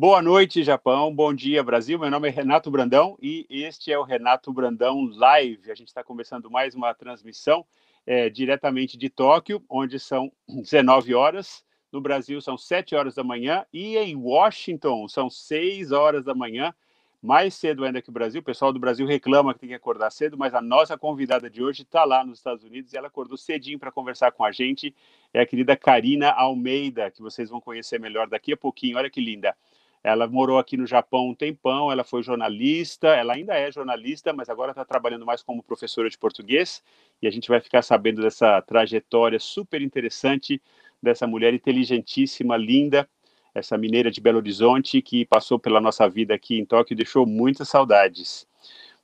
Boa noite, Japão. Bom dia, Brasil. Meu nome é Renato Brandão e este é o Renato Brandão Live. A gente está começando mais uma transmissão é, diretamente de Tóquio, onde são 19 horas. No Brasil são 7 horas da manhã e em Washington são 6 horas da manhã mais cedo ainda que o Brasil. O pessoal do Brasil reclama que tem que acordar cedo, mas a nossa convidada de hoje está lá nos Estados Unidos e ela acordou cedinho para conversar com a gente. É a querida Karina Almeida, que vocês vão conhecer melhor daqui a pouquinho. Olha que linda. Ela morou aqui no Japão um tempão, ela foi jornalista, ela ainda é jornalista, mas agora está trabalhando mais como professora de português. E a gente vai ficar sabendo dessa trajetória super interessante dessa mulher inteligentíssima, linda, essa mineira de Belo Horizonte que passou pela nossa vida aqui em Tóquio e deixou muitas saudades.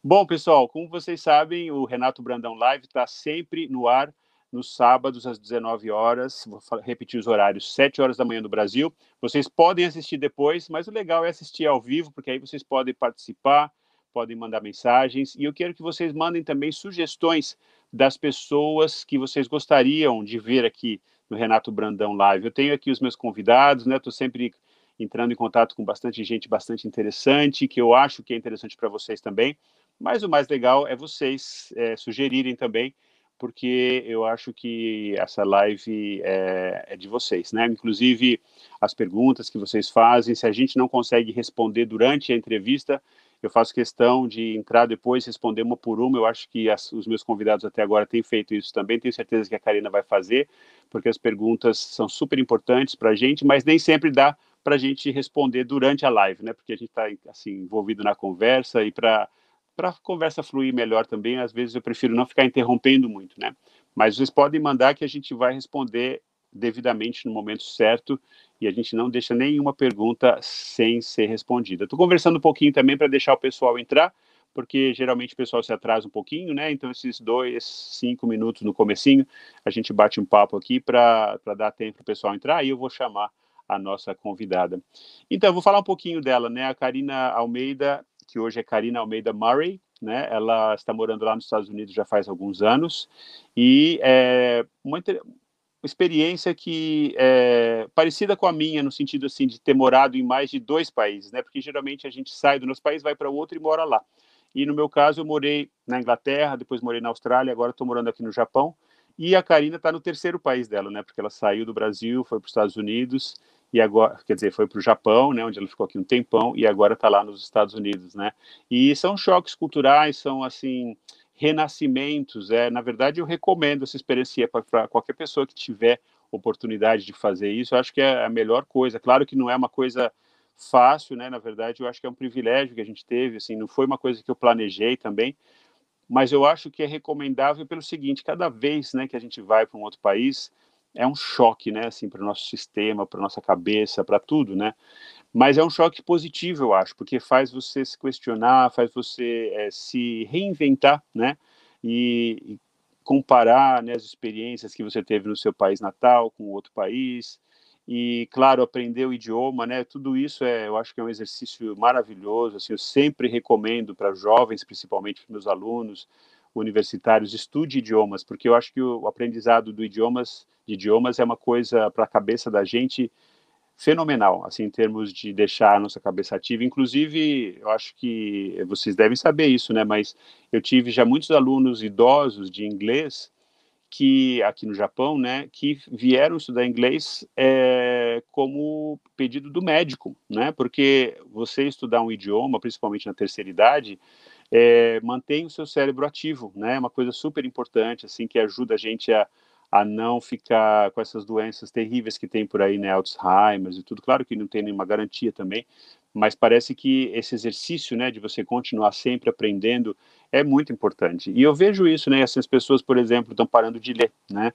Bom, pessoal, como vocês sabem, o Renato Brandão Live está sempre no ar nos sábados às 19 horas, vou repetir os horários, 7 horas da manhã no Brasil. Vocês podem assistir depois, mas o legal é assistir ao vivo, porque aí vocês podem participar, podem mandar mensagens, e eu quero que vocês mandem também sugestões das pessoas que vocês gostariam de ver aqui no Renato Brandão Live. Eu tenho aqui os meus convidados, né? Estou sempre entrando em contato com bastante gente bastante interessante, que eu acho que é interessante para vocês também. Mas o mais legal é vocês é, sugerirem também, porque eu acho que essa live é, é, de vocês, né? Inclusive as perguntas que vocês fazem, se a gente não consegue responder durante a entrevista, eu faço questão de entrar depois, responder uma por uma. Eu acho que as, os meus convidados até agora têm feito isso também. Tenho certeza que a Karina vai fazer, porque as perguntas são super importantes para a gente, mas nem sempre dá para a gente responder durante a live, né? Porque a gente está assim envolvido na conversa e para para a conversa fluir melhor também, às vezes eu prefiro não ficar interrompendo muito, né? Mas vocês podem mandar que a gente vai responder devidamente no momento certo e a gente não deixa nenhuma pergunta sem ser respondida. Estou conversando um pouquinho também para deixar o pessoal entrar, porque geralmente o pessoal se atrasa um pouquinho, né? Então esses dois, cinco minutos no comecinho, a gente bate um papo aqui para dar tempo para o pessoal entrar e eu vou chamar a nossa convidada. Então, eu vou falar um pouquinho dela, né? A Karina Almeida, que hoje é Karina Almeida Murray, né? Ela está morando lá nos Estados Unidos já faz alguns anos e é uma, experiência que é parecida com a minha no sentido assim de ter morado em mais de dois países, né? Porque geralmente a gente sai do nosso país, vai para outro e mora lá. E no meu caso eu morei na Inglaterra, depois morei na Austrália, agora estou morando aqui no Japão. E a Karina está no terceiro país dela, né? Porque ela saiu do Brasil, foi para os Estados Unidos e agora, quer dizer, foi para o Japão, né? Onde ela ficou aqui um tempão e agora está lá nos Estados Unidos, né? E são choques culturais, são assim renascimentos. É, na verdade, eu recomendo essa experiência para qualquer pessoa que tiver oportunidade de fazer isso. Eu acho que é a melhor coisa. Claro que não é uma coisa fácil, né? Na verdade, eu acho que é um privilégio que a gente teve. Assim, não foi uma coisa que eu planejei também, mas eu acho que é recomendável pelo seguinte: cada vez, né, que a gente vai para um outro país, é um choque, né, assim, para o nosso sistema, para nossa cabeça, para tudo, né? Mas é um choque positivo, eu acho, porque faz você se questionar, faz você é, se reinventar, né? E, e comparar né, as experiências que você teve no seu país natal com outro país. E, claro, aprender o idioma, né? Tudo isso é, eu acho que é um exercício maravilhoso. Assim, eu sempre recomendo para jovens, principalmente para meus alunos universitários, estude idiomas, porque eu acho que o aprendizado do idiomas, de idiomas é uma coisa para a cabeça da gente fenomenal, assim, em termos de deixar a nossa cabeça ativa. Inclusive, eu acho que vocês devem saber isso, né? Mas eu tive já muitos alunos idosos de inglês que aqui no Japão, né, que vieram estudar inglês é, como pedido do médico, né? Porque você estudar um idioma, principalmente na terceira idade, é, mantém o seu cérebro ativo, né? É uma coisa super importante, assim, que ajuda a gente a a não ficar com essas doenças terríveis que tem por aí, né, Alzheimer e tudo. Claro que não tem nenhuma garantia também, mas parece que esse exercício, né, de você continuar sempre aprendendo é muito importante. E eu vejo isso, né, essas pessoas, por exemplo, estão parando de ler, né?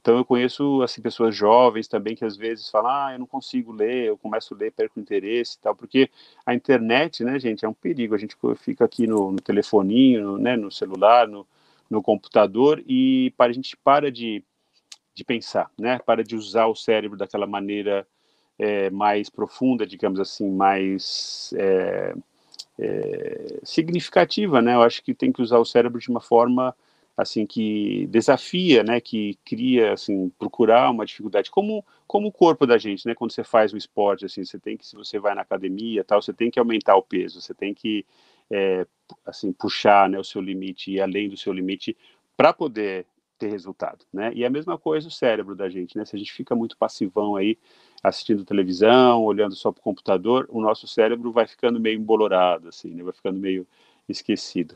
Então eu conheço assim pessoas jovens também que às vezes falam: "Ah, eu não consigo ler, eu começo a ler, perco o interesse", e tal, porque a internet, né, gente, é um perigo. A gente fica aqui no, no telefoninho, no, né, no celular, no, no computador e para a gente para de de pensar, né? Para de usar o cérebro daquela maneira é, mais profunda, digamos assim, mais é, é, significativa, né? Eu acho que tem que usar o cérebro de uma forma assim que desafia, né, que cria assim procurar uma dificuldade como como o corpo da gente, né, quando você faz um esporte assim, você tem que se você vai na academia, tal, você tem que aumentar o peso, você tem que é, assim puxar, né, o seu limite e além do seu limite para poder ter resultado, né? E é a mesma coisa o cérebro da gente, né? Se a gente fica muito passivão aí, assistindo televisão, olhando só para o computador, o nosso cérebro vai ficando meio embolorado, assim, né? Vai ficando meio esquecido.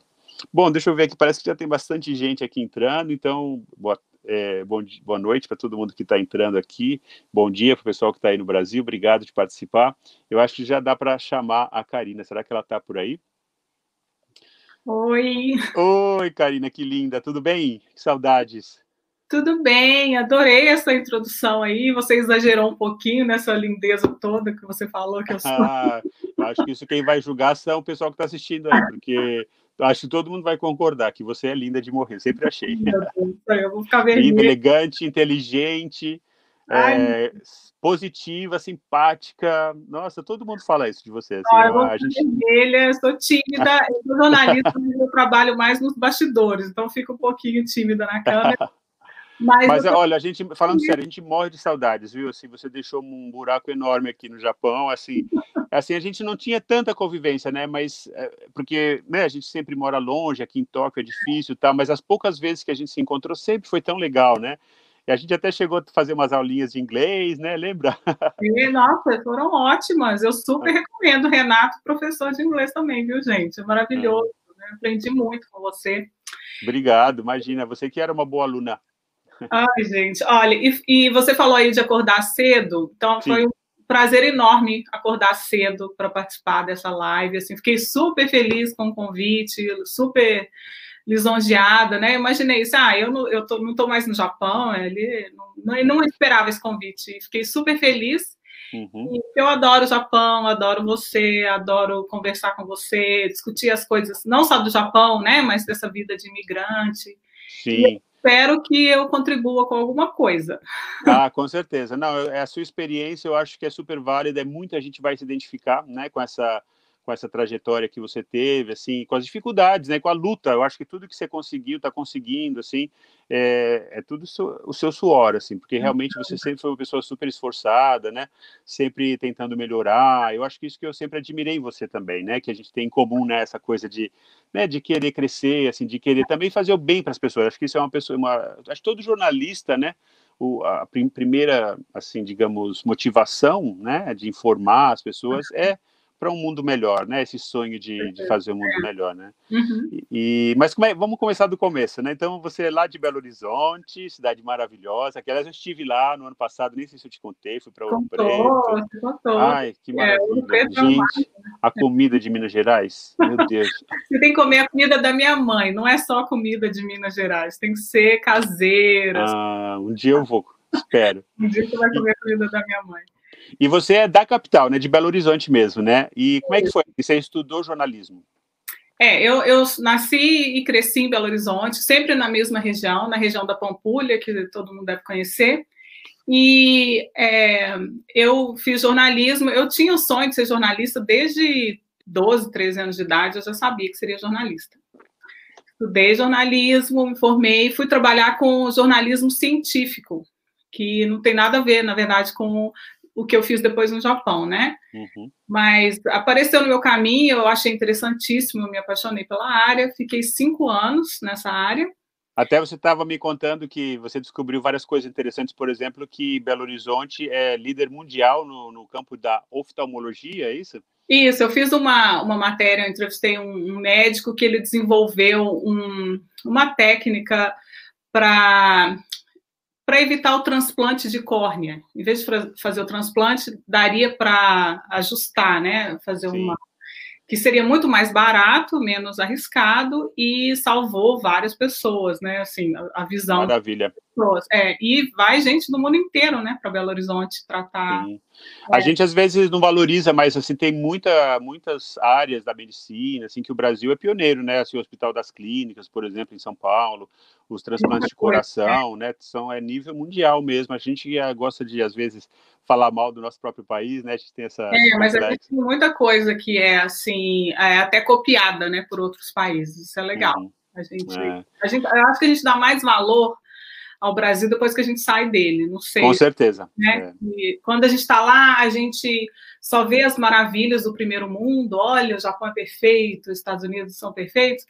Bom, deixa eu ver aqui, parece que já tem bastante gente aqui entrando, então, boa, é, bom, boa noite para todo mundo que está entrando aqui, bom dia para o pessoal que está aí no Brasil, obrigado de participar. Eu acho que já dá para chamar a Karina, será que ela está por aí? Oi. Oi, Karina, que linda. Tudo bem? Que saudades. Tudo bem, adorei essa introdução aí. Você exagerou um pouquinho nessa lindeza toda que você falou que eu sou. Ah, acho que isso quem vai julgar são o pessoal que está assistindo aí, porque acho que todo mundo vai concordar que você é linda de morrer. Sempre achei. eu vou ficar vermelha. Linda, elegante, inteligente é, positiva, simpática. Nossa, todo mundo fala isso de você. Assim, ah, eu a gente... vermelha, sou tímida, eu sou jornalista, mas eu trabalho mais nos bastidores, então fico um pouquinho tímida na câmera. Mas, mas tô... olha, a gente, falando sério, a gente morre de saudades, viu? Assim, você deixou um buraco enorme aqui no Japão, assim, assim, a gente não tinha tanta convivência, né? Mas, é, porque, né, a gente sempre mora longe, aqui em Tóquio é difícil, tá? Mas as poucas vezes que a gente se encontrou sempre foi tão legal, né? E a gente até chegou a fazer umas aulinhas de inglês, né? Lembra? E, nossa, foram ótimas. Eu super recomendo. Renato, professor de inglês também, viu, gente? É maravilhoso. Né? Aprendi muito com você. Obrigado, imagina. Você que era uma boa aluna. Ai, gente, olha, e, e você falou aí de acordar cedo, então Sim. foi um prazer enorme acordar cedo para participar dessa live. Assim, fiquei super feliz com o convite, super lisonjeada, né? imaginei isso, ah, eu não, eu tô, não estou mais no Japão, ele não, não, não esperava esse convite, fiquei super feliz. Uhum. Eu adoro o Japão, adoro você, adoro conversar com você, discutir as coisas, não só do Japão, né, mas dessa vida de imigrante. Sim. Espero que eu contribua com alguma coisa. Ah, com certeza. Não, é a sua experiência, eu acho que é super válida, muita gente vai se identificar, né, com essa com essa trajetória que você teve, assim, com as dificuldades, né, com a luta. Eu acho que tudo que você conseguiu, está conseguindo, assim, é, é tudo o seu suor, assim, porque realmente você sempre foi uma pessoa super esforçada, né, sempre tentando melhorar. Eu acho que isso que eu sempre admirei em você também, né, que a gente tem em comum, né, essa coisa de, né, de querer crescer, assim, de querer também fazer o bem para as pessoas. Acho que isso é uma pessoa, uma, acho que todo jornalista, né, o, a primeira, assim, digamos, motivação, né, de informar as pessoas é para um mundo melhor, né? Esse sonho de, de fazer um mundo melhor, né? Uhum. E, mas é, vamos começar do começo, né? Então você é lá de Belo Horizonte, cidade maravilhosa. Que aliás eu estive lá no ano passado, nem sei se eu te contei, fui para Ouro Preto. Contou. Ai, que é, maravilha, é, gente! A comida de Minas Gerais, meu Deus. Você tem que comer a comida da minha mãe. Não é só comida de Minas Gerais, tem que ser caseira. Ah, um dia eu vou. Espero. Um dia você vai comer a comida da minha mãe. E você é da capital, né? De Belo Horizonte mesmo, né? E como é que foi? Você estudou jornalismo? É, eu, eu nasci e cresci em Belo Horizonte, sempre na mesma região, na região da Pampulha, que todo mundo deve conhecer. E é, eu fiz jornalismo, eu tinha o sonho de ser jornalista desde 12, 13 anos de idade, eu já sabia que seria jornalista. Estudei jornalismo, me formei, fui trabalhar com jornalismo científico, que não tem nada a ver, na verdade, com o que eu fiz depois no Japão, né? Uhum. Mas apareceu no meu caminho, eu achei interessantíssimo, eu me apaixonei pela área, fiquei cinco anos nessa área. Até você estava me contando que você descobriu várias coisas interessantes, por exemplo, que Belo Horizonte é líder mundial no, no campo da oftalmologia, é isso? Isso, eu fiz uma, uma matéria, eu entrevistei um, um médico que ele desenvolveu um, uma técnica para para evitar o transplante de córnea. Em vez de fazer o transplante, daria para ajustar, né? Fazer Sim. uma. Que seria muito mais barato, menos arriscado e salvou várias pessoas, né? Assim, a, a visão. Maravilha. Pessoas. É, e vai gente do mundo inteiro, né, para Belo Horizonte tratar. Sim. A é. gente às vezes não valoriza, mas assim tem muita, muitas áreas da medicina, assim que o Brasil é pioneiro, né? Assim, o Hospital das Clínicas, por exemplo, em São Paulo, os transplantes de coração, né? São é nível mundial mesmo. A gente gosta de às vezes falar mal do nosso próprio país, né? A gente tem essa. É, mas a gente tem muita coisa que é assim, é até copiada, né, por outros países. Isso é legal. Uhum. A gente, é. a gente, eu acho que a gente dá mais valor ao Brasil depois que a gente sai dele, não sei. Com certeza. Né? É. quando a gente está lá, a gente só vê as maravilhas do primeiro mundo, olha, o Japão é perfeito, os Estados Unidos são perfeitos,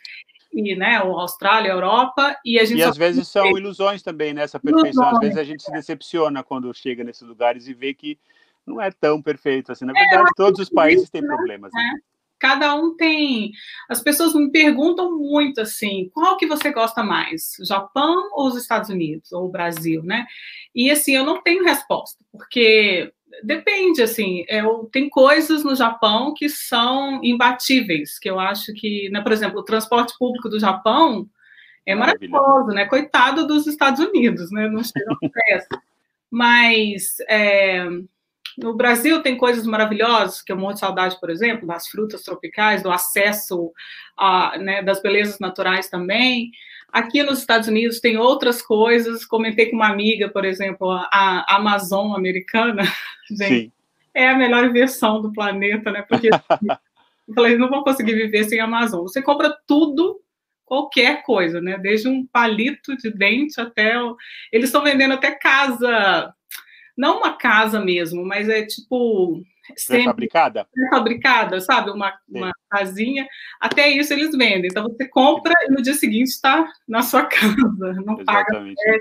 e né, a Austrália, a Europa, e a gente. E às vezes são ilusões também nessa perfeição. Ilusões. Às vezes a gente se decepciona quando chega nesses lugares e vê que não é tão perfeito assim. Na é, verdade, é, todos os países têm né? problemas. Né? Cada um tem. As pessoas me perguntam muito assim, qual que você gosta mais, Japão ou os Estados Unidos ou o Brasil, né? E assim, eu não tenho resposta, porque depende, assim, eu, tem coisas no Japão que são imbatíveis, que eu acho que, né, por exemplo, o transporte público do Japão é maravilhoso, né? Coitado dos Estados Unidos, né? Não chega Mas é, no Brasil tem coisas maravilhosas, que eu morro de saudade, por exemplo, das frutas tropicais, do acesso a, né, das belezas naturais também. Aqui nos Estados Unidos tem outras coisas. Comentei com uma amiga, por exemplo, a Amazon americana. Gente, Sim. é a melhor versão do planeta, né? Porque eu falei, não vou conseguir viver sem Amazon. Você compra tudo qualquer coisa, né? Desde um palito de dente até. Eles estão vendendo até casa não uma casa mesmo, mas é tipo. Fabricada? Fabricada, sabe? Uma, uma casinha. Até isso eles vendem. Então você compra e no dia seguinte está na sua casa. Não Exatamente. paga.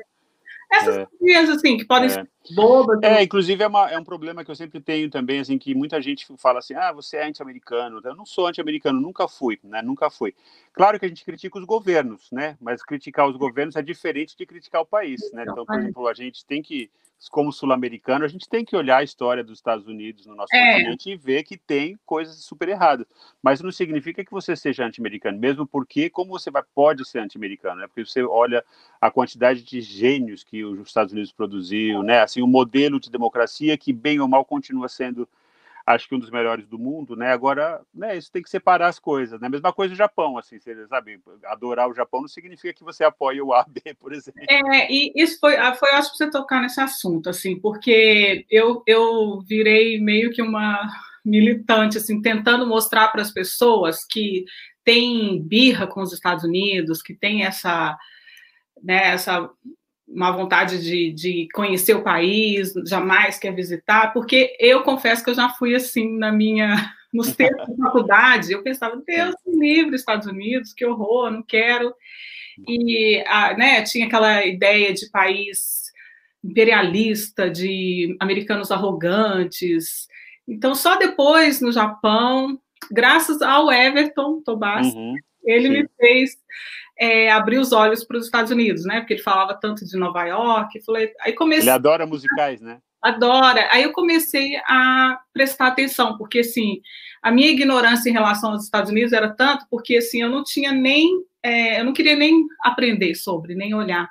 Essas é. coisas, assim, que podem é. ser bobas. É, inclusive é, uma, é um problema que eu sempre tenho também, assim, que muita gente fala assim, ah, você é anti-americano. Eu não sou anti-americano, nunca fui, né? Nunca fui. Claro que a gente critica os governos, né? Mas criticar os governos é diferente de criticar o país, né? Então, por exemplo, a gente tem que como sul-americano, a gente tem que olhar a história dos Estados Unidos no nosso é. continente e ver que tem coisas super erradas. Mas não significa que você seja anti-americano, mesmo porque como você vai, pode ser anti-americano, né? Porque você olha a quantidade de gênios que os Estados Unidos produziu, né? Assim, modelo de democracia que bem ou mal continua sendo acho que um dos melhores do mundo, né? Agora, né, isso tem que separar as coisas, né? Mesma coisa o Japão, assim, você sabe, adorar o Japão não significa que você apoia o AB, por exemplo. É, e isso foi, ah, foi ótimo você tocar nesse assunto, assim, porque eu, eu virei meio que uma militante, assim, tentando mostrar para as pessoas que tem birra com os Estados Unidos, que tem essa, né, essa uma vontade de, de conhecer o país, jamais quer visitar, porque eu confesso que eu já fui assim na minha nos tempos da faculdade, eu pensava, Deus livre, Estados Unidos, que horror, não quero. E a, né, tinha aquela ideia de país imperialista, de americanos arrogantes. Então, só depois, no Japão, graças ao Everton Tobas, uhum, ele sim. me fez é, abrir os olhos para os Estados Unidos, né? Porque ele falava tanto de Nova York. Falei, aí comecei. Ele adora musicais, né? Adora. Aí eu comecei a prestar atenção, porque assim, a minha ignorância em relação aos Estados Unidos era tanto, porque assim, eu não tinha nem, é, eu não queria nem aprender sobre, nem olhar.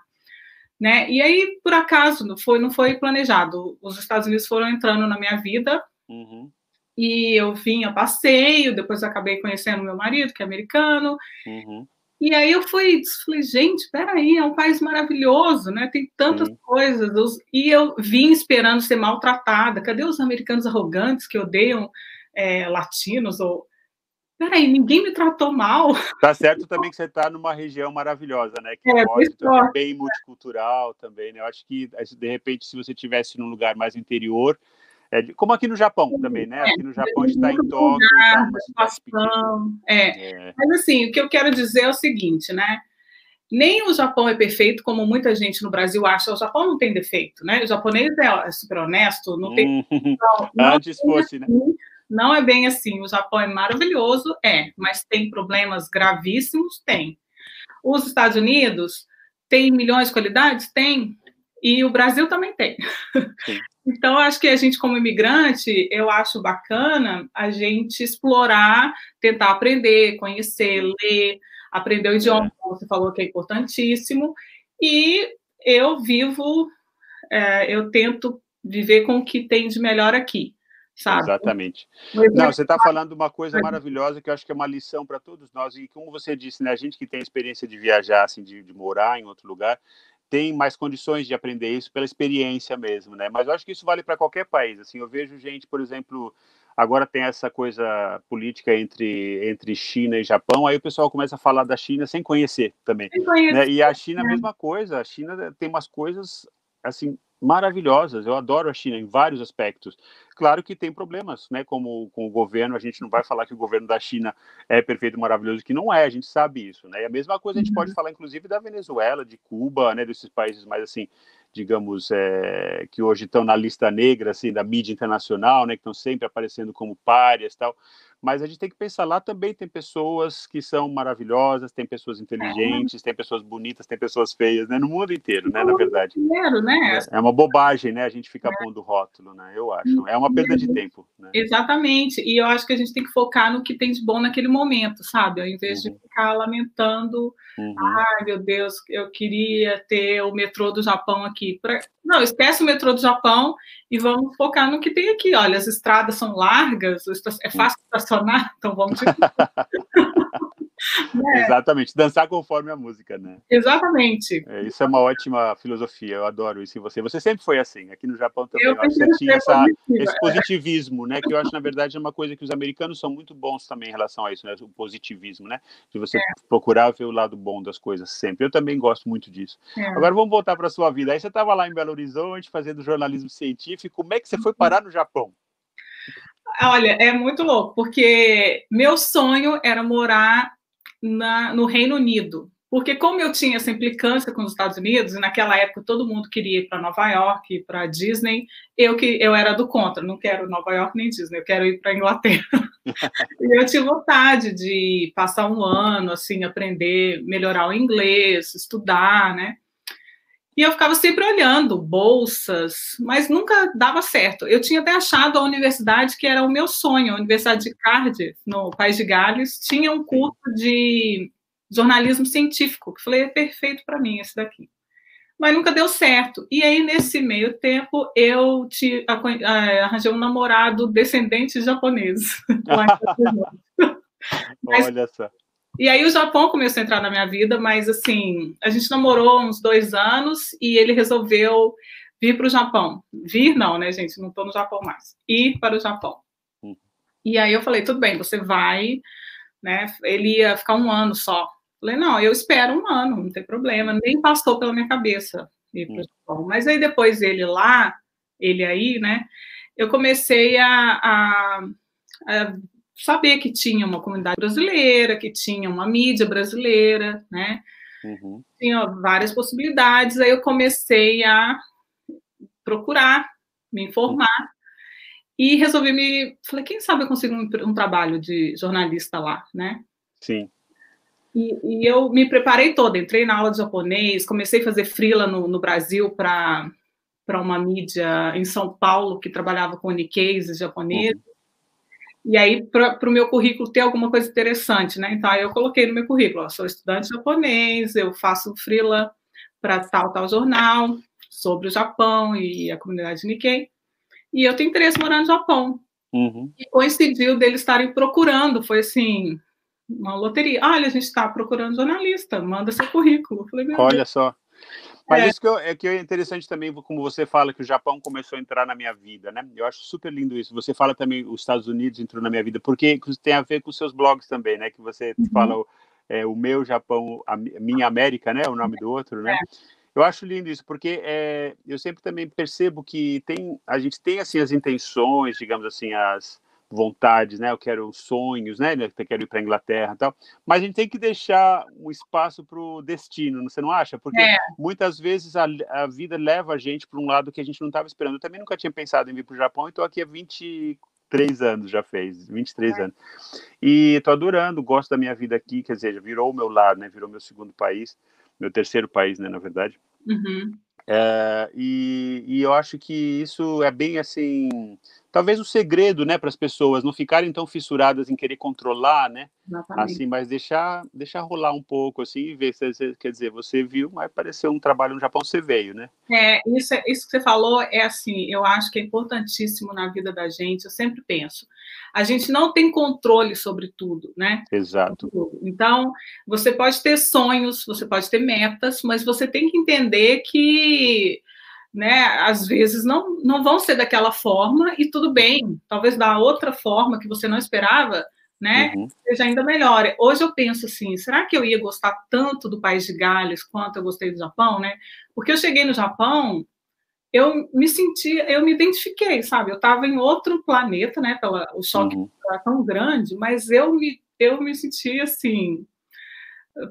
Né? E aí, por acaso, não foi, não foi planejado. Os Estados Unidos foram entrando na minha vida. Uhum. E eu vim a passeio, depois acabei conhecendo meu marido, que é americano. Uhum. E aí eu fui, falei, gente, peraí, é um país maravilhoso, né? Tem tantas Sim. coisas. E eu vim esperando ser maltratada. Cadê os americanos arrogantes que odeiam é, latinos? Ou peraí, ninguém me tratou mal. Tá certo também que você está numa região maravilhosa, né? Que é, mostra bem multicultural também, né? Eu acho que de repente, se você tivesse num lugar mais interior, é, como aqui no Japão também, né? Aqui no Japão está em Tóquio, tá é. é. Mas assim, o que eu quero dizer é o seguinte, né? Nem o Japão é perfeito, como muita gente no Brasil acha. O Japão não tem defeito, né? O japonês é, é super honesto, não tem. Hum, não, Antes fosse, né? assim, né? Não é bem assim. O Japão é maravilhoso, é, mas tem problemas gravíssimos? Tem. Os Estados Unidos têm milhões de qualidades? Tem. E o Brasil também tem. Sim. Então, acho que a gente, como imigrante, eu acho bacana a gente explorar, tentar aprender, conhecer, ler, aprender o idioma, é. como você falou que é importantíssimo, e eu vivo, é, eu tento viver com o que tem de melhor aqui. Sabe? Exatamente. Não, você está falando uma coisa maravilhosa que eu acho que é uma lição para todos nós. E como você disse, né, a gente que tem experiência de viajar, assim, de, de morar em outro lugar, tem mais condições de aprender isso pela experiência mesmo, né? Mas eu acho que isso vale para qualquer país. Assim, eu vejo gente, por exemplo, agora tem essa coisa política entre, entre China e Japão, aí o pessoal começa a falar da China sem conhecer também. Sem conhecer, né? E a China, a é. mesma coisa, a China tem umas coisas, assim, maravilhosas. Eu adoro a China em vários aspectos. Claro que tem problemas, né? Como com o governo, a gente não vai falar que o governo da China é perfeito, maravilhoso, que não é. A gente sabe isso, né? E a mesma coisa a gente pode uhum. falar, inclusive, da Venezuela, de Cuba, né? Desses países mais assim, digamos, é, que hoje estão na lista negra, assim, da mídia internacional, né? Que estão sempre aparecendo como párias, tal mas a gente tem que pensar lá também tem pessoas que são maravilhosas, tem pessoas inteligentes, é. tem pessoas bonitas, tem pessoas feias, né? No mundo inteiro, né? Na verdade. Inteiro, né? É, é uma bobagem, né? A gente fica é. pondo rótulo, né? Eu acho. É uma perda de tempo. Né? Exatamente. E eu acho que a gente tem que focar no que tem de bom naquele momento, sabe? Ao invés uhum. de ficar lamentando, uhum. ai meu Deus, eu queria ter o metrô do Japão aqui. Pra... Não, esquece o metrô do Japão e vamos focar no que tem aqui. Olha, as estradas são largas, é fácil então vamos. É. Exatamente, dançar conforme a música, né? Exatamente. É, isso é uma ótima filosofia, eu adoro isso em você. Você sempre foi assim, aqui no Japão também, eu você tinha essa, esse positivismo, né? Que eu acho, na verdade, é uma coisa que os americanos são muito bons também em relação a isso, né? O positivismo, né? De você é. procurar ver o lado bom das coisas sempre. Eu também gosto muito disso. É. Agora vamos voltar para a sua vida. Aí você estava lá em Belo Horizonte fazendo jornalismo científico, como é que você foi parar no Japão? Olha, é muito louco, porque meu sonho era morar na, no Reino Unido. Porque como eu tinha essa implicância com os Estados Unidos, e naquela época todo mundo queria ir para Nova York, para Disney, eu que eu era do contra, não quero Nova York nem Disney, eu quero ir para Inglaterra. e eu tive vontade de passar um ano, assim, aprender, melhorar o inglês, estudar, né? E eu ficava sempre olhando bolsas, mas nunca dava certo. Eu tinha até achado a universidade que era o meu sonho, a Universidade de Cardiff, no País de Gales, tinha um curso de jornalismo científico, que falei, é perfeito para mim esse daqui. Mas nunca deu certo. E aí, nesse meio tempo, eu te, arranjei um namorado descendente japonês. Olha só. E aí o Japão começou a entrar na minha vida, mas assim, a gente namorou uns dois anos e ele resolveu vir para o Japão. Vir não, né, gente? Não estou no Japão mais. Ir para o Japão. Hum. E aí eu falei, tudo bem, você vai, né? Ele ia ficar um ano só. Falei, não, eu espero um ano, não tem problema. Nem passou pela minha cabeça ir para o hum. Japão. Mas aí depois ele lá, ele aí, né? Eu comecei a, a, a saber que tinha uma comunidade brasileira, que tinha uma mídia brasileira, né? Uhum. Tinha várias possibilidades. Aí eu comecei a procurar, me informar uhum. e resolvi me. Falei, quem sabe eu consigo um, um trabalho de jornalista lá, né? Sim. E, e, eu me preparei toda, entrei na aula de japonês, comecei a fazer freela no, no Brasil para uma mídia em São Paulo que trabalhava com Nikkeis japoneses. Uhum. E aí, para o meu currículo ter alguma coisa interessante, né? Então, aí eu coloquei no meu currículo, ó, sou estudante japonês, eu faço freela para tal, tal jornal, sobre o Japão e a comunidade Nikkei, e eu tenho interesse em morar no Japão. Uhum. E coincidiu deles estarem procurando, foi assim, uma loteria. Olha, a gente está procurando jornalista, manda seu currículo. Falei, Olha Deus. só. Mas é. isso que, eu, é que é interessante também, como você fala, que o Japão começou a entrar na minha vida, né? Eu acho super lindo isso. Você fala também os Estados Unidos entrou na minha vida, porque tem a ver com os seus blogs também, né? Que você uhum. fala é, o meu Japão, a minha América, né? O nome do outro, né? É. Eu acho lindo isso, porque é, eu sempre também percebo que tem, a gente tem assim as intenções, digamos assim, as, vontades, né? Eu quero sonhos, né? Eu quero ir para a Inglaterra, e tal. Mas a gente tem que deixar um espaço para o destino, você não acha? Porque é. muitas vezes a, a, vida leva a gente para um lado que a gente não estava esperando. Eu também nunca tinha pensado em vir para o Japão, e estou aqui há 23 anos já fez, 23 é. anos. E estou adorando, gosto da minha vida aqui, quer dizer, virou o meu lar, né? Virou meu segundo país, meu terceiro país, né? Na verdade. Uhum. É, e, e, eu acho que isso é bem assim, talvez o segredo, né, para as pessoas não ficarem tão fissuradas em querer controlar, né, Exatamente. assim, mas deixar, deixar rolar um pouco, assim, e ver se, quer dizer, você viu, mas apareceu um trabalho no Japão, você veio, né? É, isso, isso que você falou é assim, eu acho que é importantíssimo na vida da gente, eu sempre penso, a gente não tem controle sobre tudo, né? Exato. Então, você pode ter sonhos, você pode ter metas, mas você tem que entender que né? Às vezes não, não vão ser daquela forma e tudo bem, talvez da outra forma que você não esperava, né? Uhum. Seja ainda melhor. Hoje eu penso assim, será que eu ia gostar tanto do país de Gales quanto eu gostei do Japão, né? Porque eu cheguei no Japão, eu me senti, eu me identifiquei, sabe? Eu estava em outro planeta, né? Pela, o choque uhum. era tão grande, mas eu me, eu me senti assim,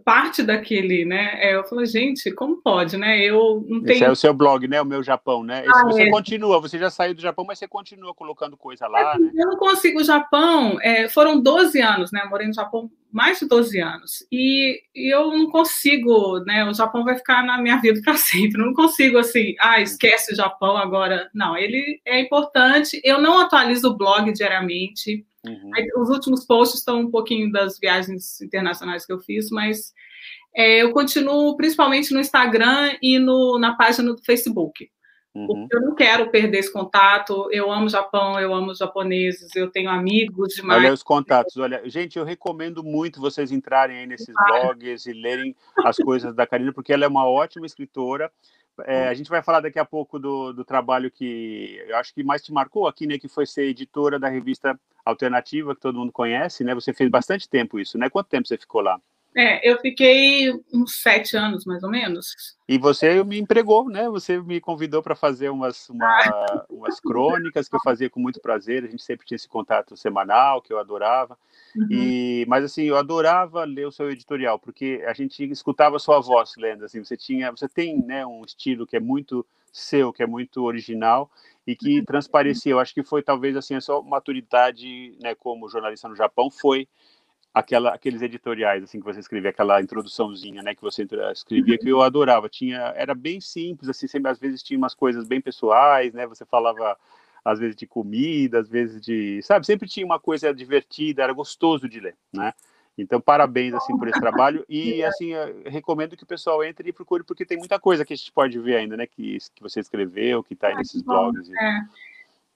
parte daquele, né? É, eu falei, gente, como pode, né? Eu não tenho. Esse é o seu blog, né? O meu Japão, né? Ah, você é. continua, você já saiu do Japão, mas você continua colocando coisa lá, né? Eu não consigo. O Japão, é, foram 12 anos, né? Eu morei no Japão mais de 12 anos. E, e, eu não consigo, né? O Japão vai ficar na minha vida para sempre. Eu não consigo, assim, ah, esquece o Japão agora. Não, ele é importante. Eu não atualizo o blog diariamente. Uhum. Aí, os últimos posts estão um pouquinho das viagens internacionais que eu fiz, mas é, eu continuo principalmente no Instagram e no, na página do Facebook. Uhum. Porque eu não quero perder esse contato. Eu amo Japão, eu amo os japoneses, eu tenho amigos demais. Olha os contatos, olha. Gente, eu recomendo muito vocês entrarem aí nesses blogs e lerem as coisas da Karina, porque ela é uma ótima escritora. É, a gente vai falar daqui a pouco do, do, trabalho que eu acho que mais te marcou aqui, né? Que foi ser editora da revista Alternativa, que todo mundo conhece, né? Você fez bastante tempo isso, né? Quanto tempo você ficou lá? É, eu fiquei uns sete anos, mais ou menos. E você me empregou, né? Você me convidou para fazer umas, uma, ah. umas crônicas que eu fazia com muito prazer. A gente sempre tinha esse contato semanal, que eu adorava. Uhum. E, mas assim, eu adorava ler o seu editorial, porque a gente escutava a sua voz lendo. Assim, você tinha, você tem, né, um estilo que é muito seu, que é muito original e que uhum. transparecia. Eu acho que foi talvez assim a sua maturidade, né, como jornalista no Japão, foi aquela, aqueles editoriais assim que você escrevia, aquela introduçãozinha, né, que você escrevia que eu adorava. Tinha, era bem simples, assim, sempre às vezes tinha umas coisas bem pessoais, né? Você falava às vezes de comida, às vezes de, sabe, sempre tinha uma coisa divertida, era gostoso de ler, né? Então, parabéns assim por esse trabalho e assim recomendo que o pessoal entre e procure porque tem muita coisa que a gente pode ver ainda, né? Que, que você escreveu, que está aí nesses blogs. É.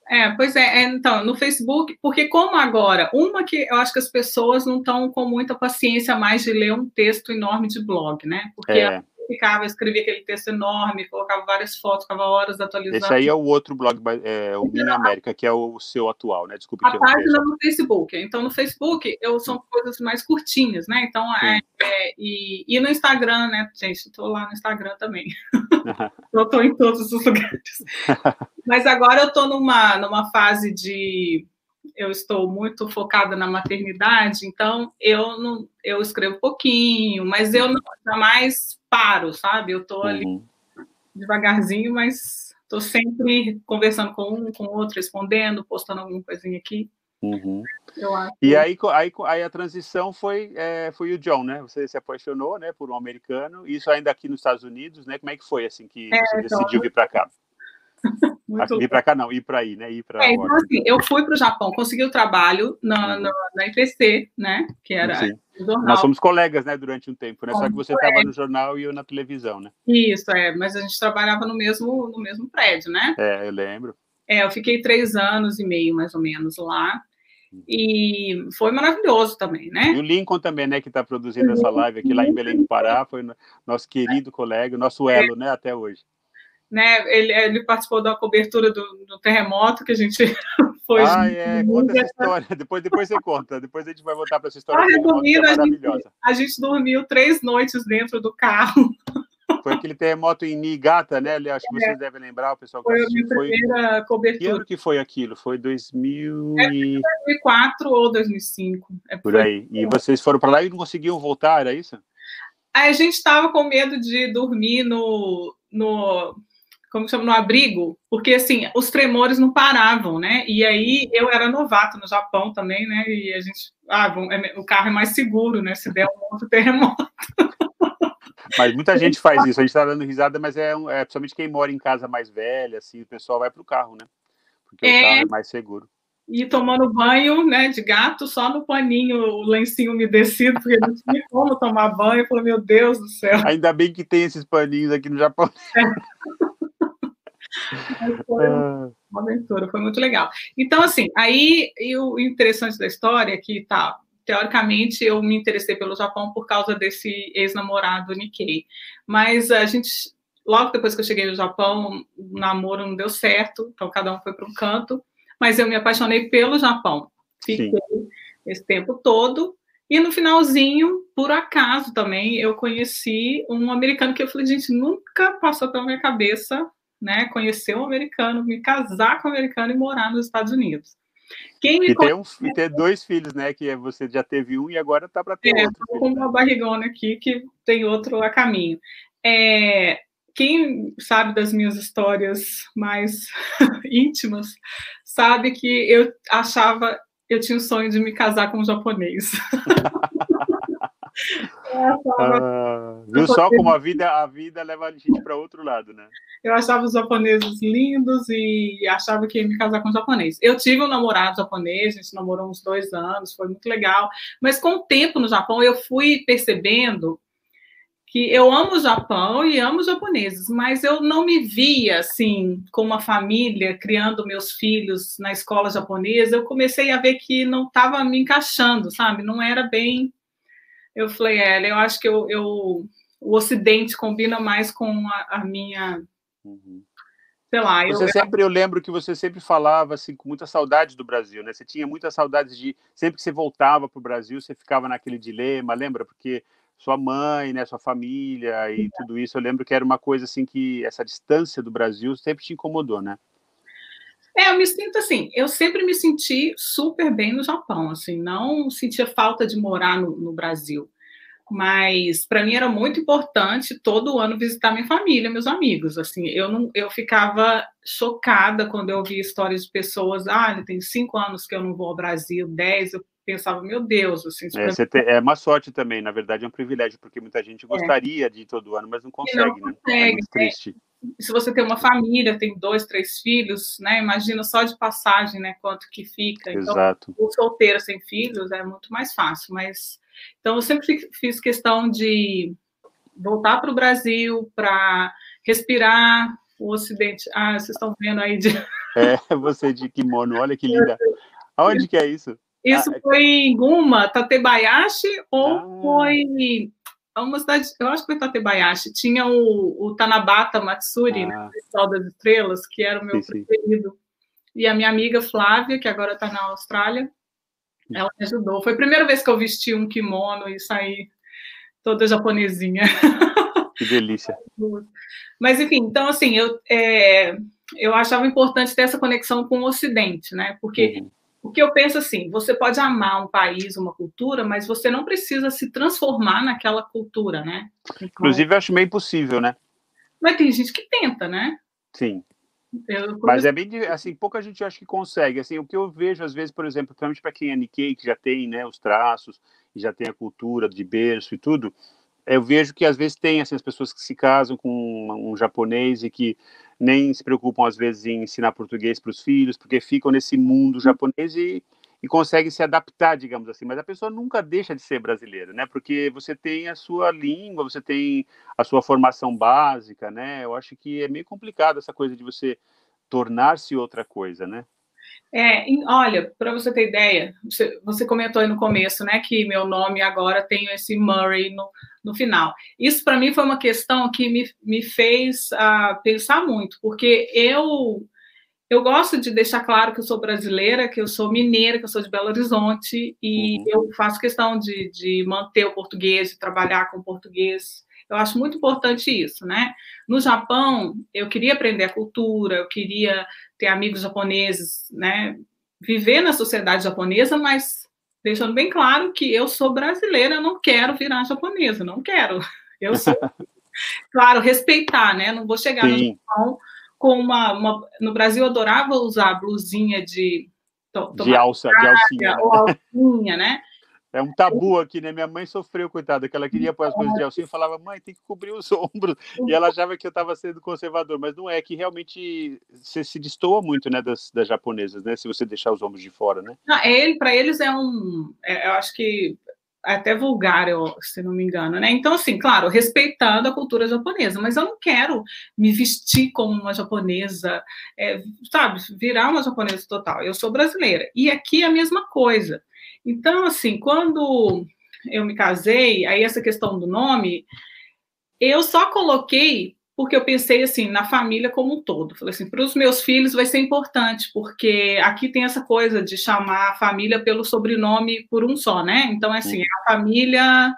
É, pois é, é, então, no Facebook, porque como agora, uma que eu acho que as pessoas não estão com muita paciência mais de ler um texto enorme de blog, né? Porque é ficava, escrevia aquele texto enorme, colocava várias fotos, ficava horas atualizando. Esse aí é o outro blog, é, o Minha América, que é o seu atual, né? Desculpe. A página no Facebook. Então, no Facebook, eu são coisas mais curtinhas, né? Então, é, é, e, e no Instagram, né? Gente, estou lá no Instagram também. eu estou em todos os lugares. Mas agora eu estou numa, numa fase de eu estou muito focada na maternidade, então eu não eu escrevo pouquinho, mas eu não, jamais paro, sabe? Eu estou ali uhum. devagarzinho, mas estou sempre conversando com um, com o outro, respondendo, postando alguma coisinha aqui. Uhum. E aí, aí, aí a transição foi, é, foi o John, né? Você se apaixonou, né, por um americano. Isso ainda aqui nos Estados Unidos, né? Como é que foi assim que é, você então, decidiu vir para cá? Muito ir para cá não, ir para aí, né? Ir para é, então, assim, eu fui para o Japão, consegui o trabalho na, uhum. na, na IPC, né? Que era Nós somos colegas, né? Durante um tempo, né? Só que você estava no jornal e eu na televisão, né? Isso, é. Mas a gente trabalhava no mesmo, no mesmo prédio, né? É, eu lembro. É, eu fiquei três anos e meio, mais ou menos, lá. E foi maravilhoso também, né? E o Lincoln também, né, que está produzindo essa live aqui lá em Belém do Pará, foi nosso querido colega, nosso elo, é. né, até hoje né? Ele, ele participou da cobertura do, do, terremoto que a gente foi. Ah, é, conta essa história. Depois, depois você conta. Depois a gente vai voltar para essa história. Ah, resumindo, é a, gente, a gente dormiu três noites dentro do carro. Foi aquele terremoto em Niigata, né? Acho que é. vocês devem lembrar, o pessoal que foi assistiu. Foi a primeira cobertura. Que ano que foi aquilo? Foi 2000 é, 2004 ou 2005. É por aí. E vocês foram para lá e não conseguiam voltar, era isso? A gente estava com medo de dormir no, no como chama, no abrigo, porque assim, os tremores não paravam, né? E aí eu era novato no Japão também, né? E a gente, ah, é, o carro é mais seguro, né? Se der um outro terremoto. Mas muita gente faz isso, a gente está dando risada, mas é, é principalmente quem mora em casa mais velha, assim, o pessoal vai para o carro, né? Porque é, o carro é mais seguro. E tomando banho, né, de gato, só no paninho, o lencinho umedecido, porque não tinha como tomar banho. Eu falei, meu Deus do céu. Ainda bem que tem esses paninhos aqui no Japão. É. Foi ah. uma aventura, foi muito legal. Então, assim, aí e o interessante da história é que tá, teoricamente eu me interessei pelo Japão por causa desse ex-namorado Nikkei. Mas a gente logo depois que eu cheguei no Japão, o namoro não deu certo, então cada um foi para um canto, mas eu me apaixonei pelo Japão. Fiquei Sim. esse tempo todo. E no finalzinho, por acaso também, eu conheci um americano que eu falei, gente, nunca passou pela minha cabeça, né, conhecer um americano, me casar com um americano e morar nos Estados Unidos. Quem me e, ter um, e ter dois filhos, né? Que você já teve um e agora tá para ter é, outro. com uma barrigona aqui que tem outro a caminho. É, quem sabe das minhas histórias mais íntimas sabe que eu achava, eu tinha o sonho de me casar com um japonês. ah, viu só como a vida, a vida leva a gente para outro lado, né? Eu achava os japoneses lindos e achava que ia me casar com um japonês. Eu tive um namorado japonês, a gente namorou uns dois anos, foi muito legal. Mas com o tempo no Japão, eu fui percebendo que eu amo o Japão e amo os japoneses, mas eu não me via assim com uma família criando meus filhos na escola japonesa. Eu comecei a ver que não estava me encaixando, sabe? Não era bem. Eu falei, é, eu acho que eu, eu, o Ocidente combina mais com a, a minha. Uhum. Sei lá. Você eu, sempre, eu lembro que você sempre falava assim com muita saudade do Brasil, né? Você tinha muita saudade de sempre que você voltava para o Brasil, você ficava naquele dilema, lembra? Porque sua mãe, né, sua família e tudo isso. Eu lembro que era uma coisa assim que essa distância do Brasil sempre te incomodou, né? É, eu me sinto assim, eu sempre me senti super bem no Japão, assim, não sentia falta de morar no, no Brasil. Mas para mim era muito importante todo ano visitar minha família, meus amigos. Assim, eu não, eu ficava chocada quando eu via histórias de pessoas. Ah, tem cinco anos que eu não vou ao Brasil, dez. Eu pensava, meu Deus, assim. É, tem, é, uma sorte também, na verdade é um privilégio, porque muita gente é. gostaria é. de ir todo ano, mas não consegue, não consegue né? É muito triste. Se você tem uma família, tem dois, três filhos, né? Imagina só de passagem, né? Quanto que fica. Então, Exato. Então, o solteiro sem filhos é muito mais fácil, mas então eu sempre fiz questão de voltar para o Brasil para respirar o Ocidente. Ah, vocês estão vendo aí de. É, você de kimono, olha que linda. Aonde que é isso? Isso ah, foi em Guma, Tatebayashi, ou ah. foi uma cidade, eu acho que foi Tatebayashi, tinha o, o Tanabata Matsuri, né, ah. né, o Sol das Estrelas, que era o meu sim, preferido. Sim. E a minha amiga Flávia, que agora está na Austrália, ela me ajudou. Foi a primeira vez que eu vesti um kimono e saí toda japonesinha. Que delícia. Mas, enfim, então, assim, eu, é, eu achava importante ter essa conexão com o Ocidente, né? Porque uhum. Porque eu penso assim, você pode amar um país, uma cultura, mas você não precisa se transformar naquela cultura, né? Então, Inclusive, eu acho meio impossível, né? Mas tem gente que tenta, né? Sim. Eu, mas é bem assim, pouca gente acha que consegue. Assim, o que eu vejo às vezes, por exemplo, principalmente para quem é Nikkei, que já tem, né, os traços e já tem a cultura de berço e tudo, eu vejo que às vezes tem assim, as pessoas que se casam com um, um japonês e que nem se preocupam às vezes em ensinar português para os filhos, porque ficam nesse mundo japonês e, e conseguem se adaptar, digamos assim. Mas a pessoa nunca deixa de ser brasileira, né? Porque você tem a sua língua, você tem a sua formação básica, né? Eu acho que é meio complicado essa coisa de você tornar-se outra coisa, né? É, olha, para você ter ideia, você, você, comentou aí no começo, né, que meu nome agora tem esse Murray no, no final. Isso para mim foi uma questão que me, me fez uh, pensar muito, porque eu eu gosto de deixar claro que eu sou brasileira, que eu sou mineira, que eu sou de Belo Horizonte, e uhum. eu faço questão de, de manter o português, de trabalhar com o português eu acho muito importante isso, né? No Japão, eu queria aprender a cultura, eu queria ter amigos japoneses, né? Viver na sociedade japonesa, mas deixando bem claro que eu sou brasileira, não quero virar japonesa, não quero. Eu sou, claro, respeitar, né? Não vou chegar Sim. no Japão com uma, uma, No Brasil, eu adorava usar blusinha de. De alça, de alcinha. Ou alcinha, né? É um tabu aqui, né? Minha mãe sofreu, coitada, que ela queria pôr as coisas de alcinha e falava, mãe, tem que cobrir os ombros. E ela achava que eu estava sendo conservador, mas não é, que realmente você se destoa muito, né, das, das japonesas, né? Se você deixar os ombros de fora, né? Não, é ele, para eles é um. É, eu acho que é até vulgar, eu, se não me engano, né? Então, assim, claro, respeitando a cultura japonesa, mas eu não quero me vestir como uma japonesa, é, sabe, virar uma japonesa total. Eu sou brasileira. E aqui é a mesma coisa. Então, assim, quando eu me casei, aí essa questão do nome, eu só coloquei porque eu pensei assim na família como um todo. Falei assim, para os meus filhos vai ser importante, porque aqui tem essa coisa de chamar a família pelo sobrenome por um só, né? Então, é assim, a família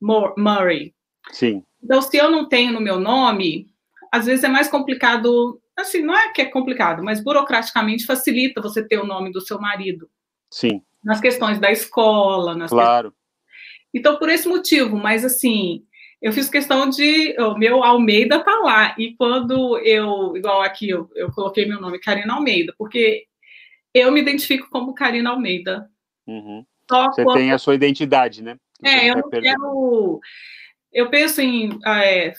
Murray. Sim. Então, se eu não tenho no meu nome, às vezes é mais complicado. Assim, não é que é complicado, mas burocraticamente facilita você ter o nome do seu marido. Sim. Nas questões da escola, nas Claro. Questões... Então, por esse motivo, mas assim, eu fiz questão de. O meu Almeida tá lá. E quando eu, igual aqui, eu, eu coloquei meu nome, Karina Almeida, porque eu me identifico como Karina Almeida. Uhum. Você quando... tem a sua identidade, né? É, eu não perder. quero. Eu penso em é,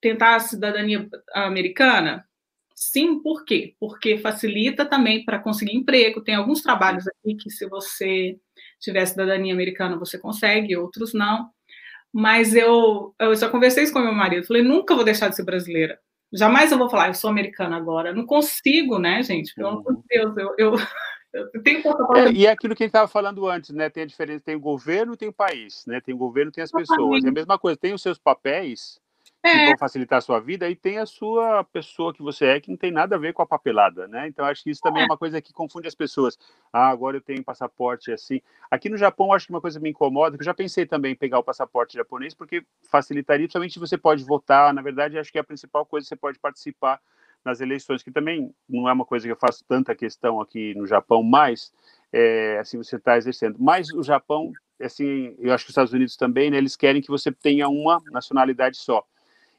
tentar a cidadania americana. Sim, por quê? Porque facilita também para conseguir emprego. Tem alguns trabalhos aqui que, se você tiver cidadania americana, você consegue, outros não. Mas eu, eu já conversei isso com meu marido. Falei, nunca vou deixar de ser brasileira. Jamais eu vou falar, eu sou americana agora. Não consigo, né, gente? Pelo amor de Deus, eu, eu, eu tenho é, E é aquilo que a gente estava falando antes, né? Tem a diferença, tem o governo e tem o país, né? Tem o governo e tem as pessoas. É a mesma coisa, tem os seus papéis. Que vão facilitar a sua vida, e tem a sua pessoa que você é, que não tem nada a ver com a papelada, né? Então, acho que isso também é, é uma coisa que confunde as pessoas. Ah, agora eu tenho passaporte assim. Aqui no Japão, acho que uma coisa me incomoda, que eu já pensei também em pegar o passaporte japonês, porque facilitaria, principalmente se você pode votar. Na verdade, acho que é a principal coisa, você pode participar nas eleições, que também não é uma coisa que eu faço tanta questão aqui no Japão, mas é, assim você está exercendo. Mas o Japão, assim, eu acho que os Estados Unidos também, né, eles querem que você tenha uma nacionalidade só.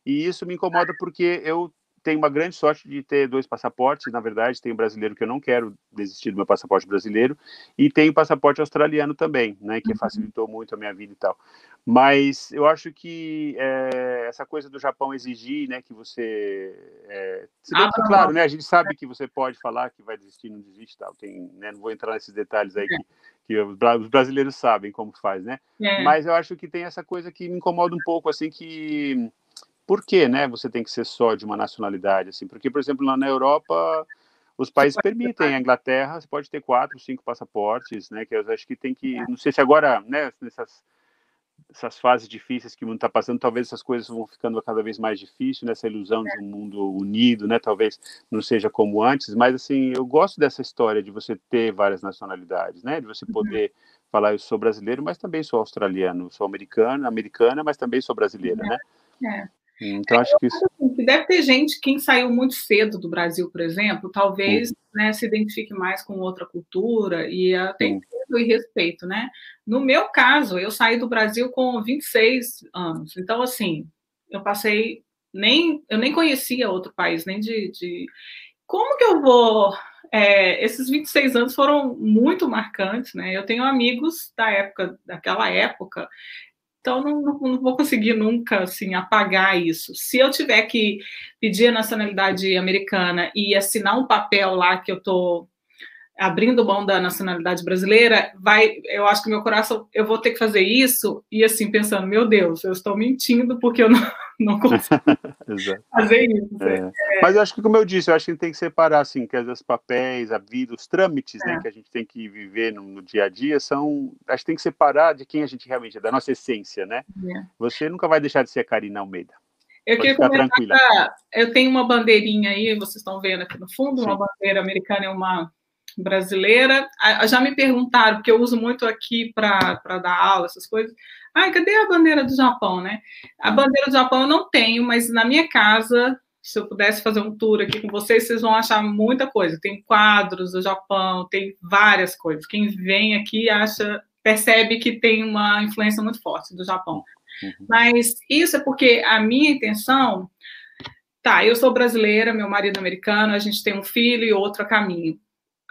E isso me incomoda porque eu tenho uma grande sorte de ter dois passaportes, na verdade, tenho brasileiro que eu não quero desistir do meu passaporte brasileiro, e tenho passaporte australiano também, né, que uhum. facilitou muito a minha vida e tal. Mas eu acho que é, essa coisa do Japão exigir, né, que você... É, ah, claro, né, a gente sabe que você pode falar que vai desistir, não desiste tal, tem, né, não vou entrar nesses detalhes aí é. que, que os brasileiros sabem como faz, né? É. Mas eu acho que tem essa coisa que me incomoda um pouco, assim, que por que, né, você tem que ser só de uma nacionalidade, assim? Porque, por exemplo, lá na Europa, os países permitem, a Inglaterra, você pode ter quatro, cinco passaportes, né, que eu acho que tem que, é. não sei se agora, né, nessas essas fases difíceis que o mundo está passando, talvez essas coisas vão ficando cada vez mais difíceis, nessa ilusão de um mundo unido, né? Talvez não seja como antes, mas assim, eu gosto dessa história de você ter várias nacionalidades, né? De você uhum. poder uhum. falar eu sou brasileiro, mas também sou australiano, sou americana, americana, mas também sou brasileira, é. né? É. Então, acho que isso. Assim, deve ter gente, quem saiu muito cedo do Brasil, por exemplo, talvez né, se identifique mais com outra cultura e tem e respeito, né? No meu caso, eu saí do Brasil com 26 anos. Então, assim, eu passei. Nem, eu nem conhecia outro país, nem de. de... Como que eu vou. É, esses 26 anos foram muito marcantes, né? Eu tenho amigos da época, daquela época, então, não, não, não, vou conseguir nunca assim, apagar isso. Se eu tiver que pedir a nacionalidade americana e assinar um papel lá que eu estou abrindo mão da nacionalidade brasileira, vai, eu acho que meu coração, eu vou ter que fazer isso, e assim, pensando, meu Deus, eu estou mentindo porque eu não, não consigo fazer isso. É. É. Mas eu acho que, como eu disse, eu acho que tem que separar, assim, que os papéis, a vida, os trâmites, né, é. né, que a gente tem que viver no, no, dia a dia, são, acho que tem que separar de quem a gente realmente é, da nossa essência, né? É. Você nunca vai deixar de ser a Karina Almeida. Eu queria comentar, eu tenho uma bandeirinha aí, vocês estão vendo aqui no fundo, Sim. uma bandeira americana e uma brasileira. Já me perguntaram, porque eu uso muito aqui para dar aula, essas coisas. Ai, cadê a bandeira do Japão, né? A bandeira do Japão eu não tenho, mas na minha casa, se eu pudesse fazer um tour aqui com vocês, vocês vão achar muita coisa. Tem quadros do Japão, tem várias coisas. Quem vem aqui acha, percebe que tem uma influência muito forte do Japão. Uhum. Mas isso é porque a minha intenção tá, eu sou brasileira, meu marido é americano, a gente tem um filho e outro a caminho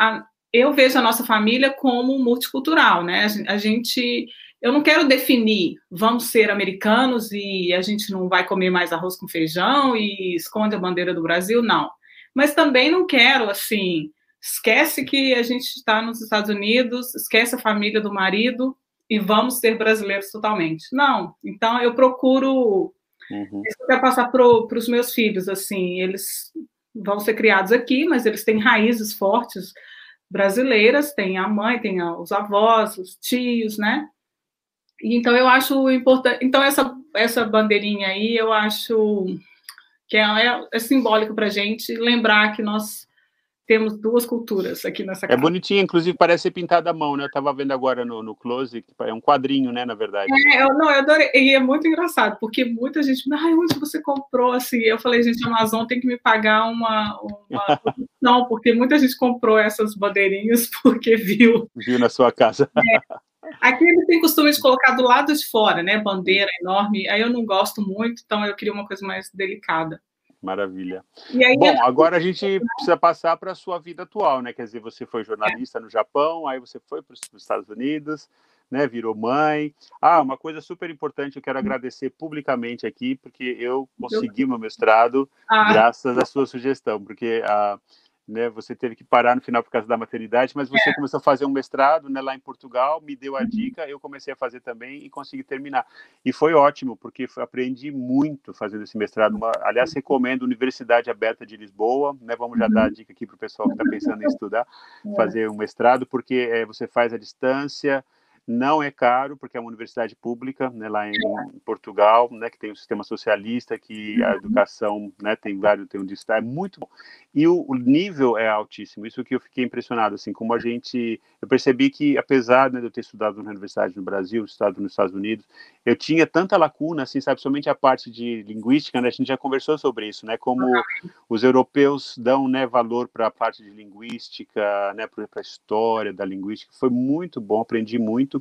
a, eu vejo a nossa família como multicultural, né? A gente, eu não quero definir, vamos ser americanos e a gente não vai comer mais arroz com feijão e esconde a bandeira do Brasil, não. Mas também não quero, assim, esquece que a gente está nos Estados Unidos, esquece a família do marido e vamos ser brasileiros totalmente. Não. Então eu procuro Uhum. Isso eu quero passar para os meus filhos, assim, eles vão ser criados aqui, mas eles têm raízes fortes brasileiras, tem a mãe, tem os avós, os tios, né? Então eu acho importante. Então essa essa bandeirinha aí eu acho que é, é, é simbólico para a gente lembrar que nós temos duas culturas aqui nessa é casa. É bonitinho, inclusive parece ser pintado à mão, né? Eu estava vendo agora no, no close, é um quadrinho, né, na verdade. É, eu, não, eu adorei, e é muito engraçado, porque muita gente, ai, onde você comprou, assim, eu falei, gente, a Amazon tem que me pagar uma, uma produção, porque muita gente comprou essas bandeirinhas porque viu. Viu na sua casa. É. Aqui eles têm costume de colocar do lado de fora, né, bandeira enorme, aí eu não gosto muito, então eu queria uma coisa mais delicada. Maravilha. Aí, Bom, agora a gente precisa passar para a sua vida atual, né? Quer dizer, você foi jornalista no Japão, aí você foi para os Estados Unidos, né? Virou mãe. Ah, uma coisa super importante, eu quero agradecer publicamente aqui, porque eu consegui meu mestrado ah. graças à sua sugestão, porque a né? Você teve que parar no final por causa da maternidade, mas você é. começou a fazer um mestrado, né, lá em Portugal, me deu a uhum. dica, eu comecei a fazer também e consegui terminar. E foi ótimo, porque aprendi muito fazendo esse mestrado. Uma, aliás, uhum. recomendo a Universidade Aberta de Lisboa, né? Vamos já dar a uhum. dica aqui para o pessoal que está pensando em estudar, é. fazer um mestrado, porque é, você faz a distância, não é caro, porque é uma universidade pública, né, lá em, em, Portugal, né, que tem um sistema socialista, que a educação né, tem vários, tem um destaque, é muito bom. E o, o, nível é altíssimo, isso que eu fiquei impressionado, assim, como a gente, eu percebi que, apesar né, de eu ter estudado na universidade no Brasil, estudado nos Estados Unidos, eu tinha tanta lacuna, assim, sabe, somente a parte de linguística, né, a gente já conversou sobre isso, né, como os europeus dão, né, valor para a parte de linguística, né, para a história da linguística, foi muito bom, aprendi muito,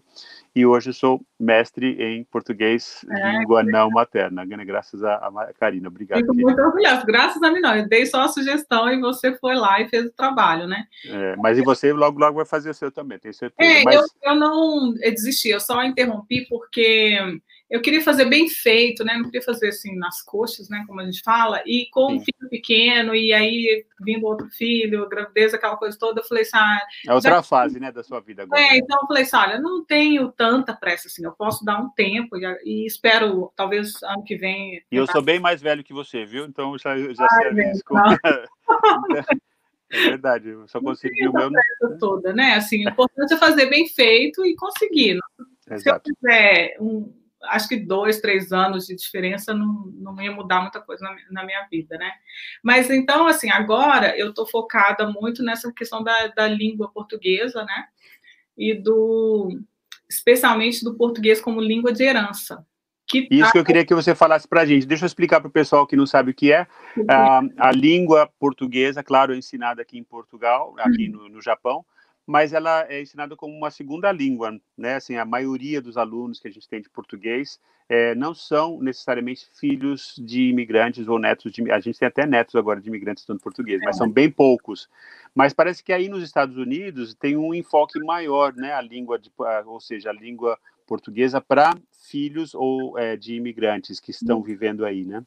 e hoje sou mestre em português, é, língua não materna, graças a, a Karina, obrigado. Fico muito orgulhosa, graças a mim não, eu dei só a sugestão e você foi lá e fez o trabalho, né. É, mas e você logo, logo vai fazer o seu também, tenho certeza. É, mas... eu, eu não desisti, eu só interrompi porque eu queria fazer bem feito, né? Não queria fazer assim nas coxas, né? Como a gente fala, e com Sim. um filho pequeno, e aí vindo outro filho, gravidez, aquela coisa toda, eu falei assim, ah, É outra já... fase, né, da sua vida agora. É, então eu falei assim, olha, não tenho tanta pressa assim, eu posso dar um tempo e, espero, talvez ano que vem. E eu sou bem mais velho que você, viu? Então já, já Ai, sei risco. É verdade, eu só consegui o meu. toda, né? Assim, o importante é fazer bem feito e conseguir. Exato. Se eu quiser um, acho que dois, três anos de diferença não, não ia mudar muita coisa na, na minha vida, né? Mas então, assim, agora eu estou focada muito nessa questão da, da língua portuguesa, né? E do, especialmente do português como língua de herança. Que Isso tá... que eu queria que você falasse para a gente. Deixa eu explicar para o pessoal que não sabe o que é. A, a língua portuguesa, claro, é ensinada aqui em Portugal, aqui uhum. no, no Japão, mas ela é ensinada como uma segunda língua, né? Assim, a maioria dos alunos que a gente tem de português é, não são necessariamente filhos de imigrantes ou netos de a gente tem até netos agora de imigrantes estudando português, mas são bem poucos. Mas parece que aí nos Estados Unidos tem um enfoque maior, né? A língua, de, ou seja, a língua portuguesa para filhos ou é, de imigrantes que estão uhum. vivendo aí, né?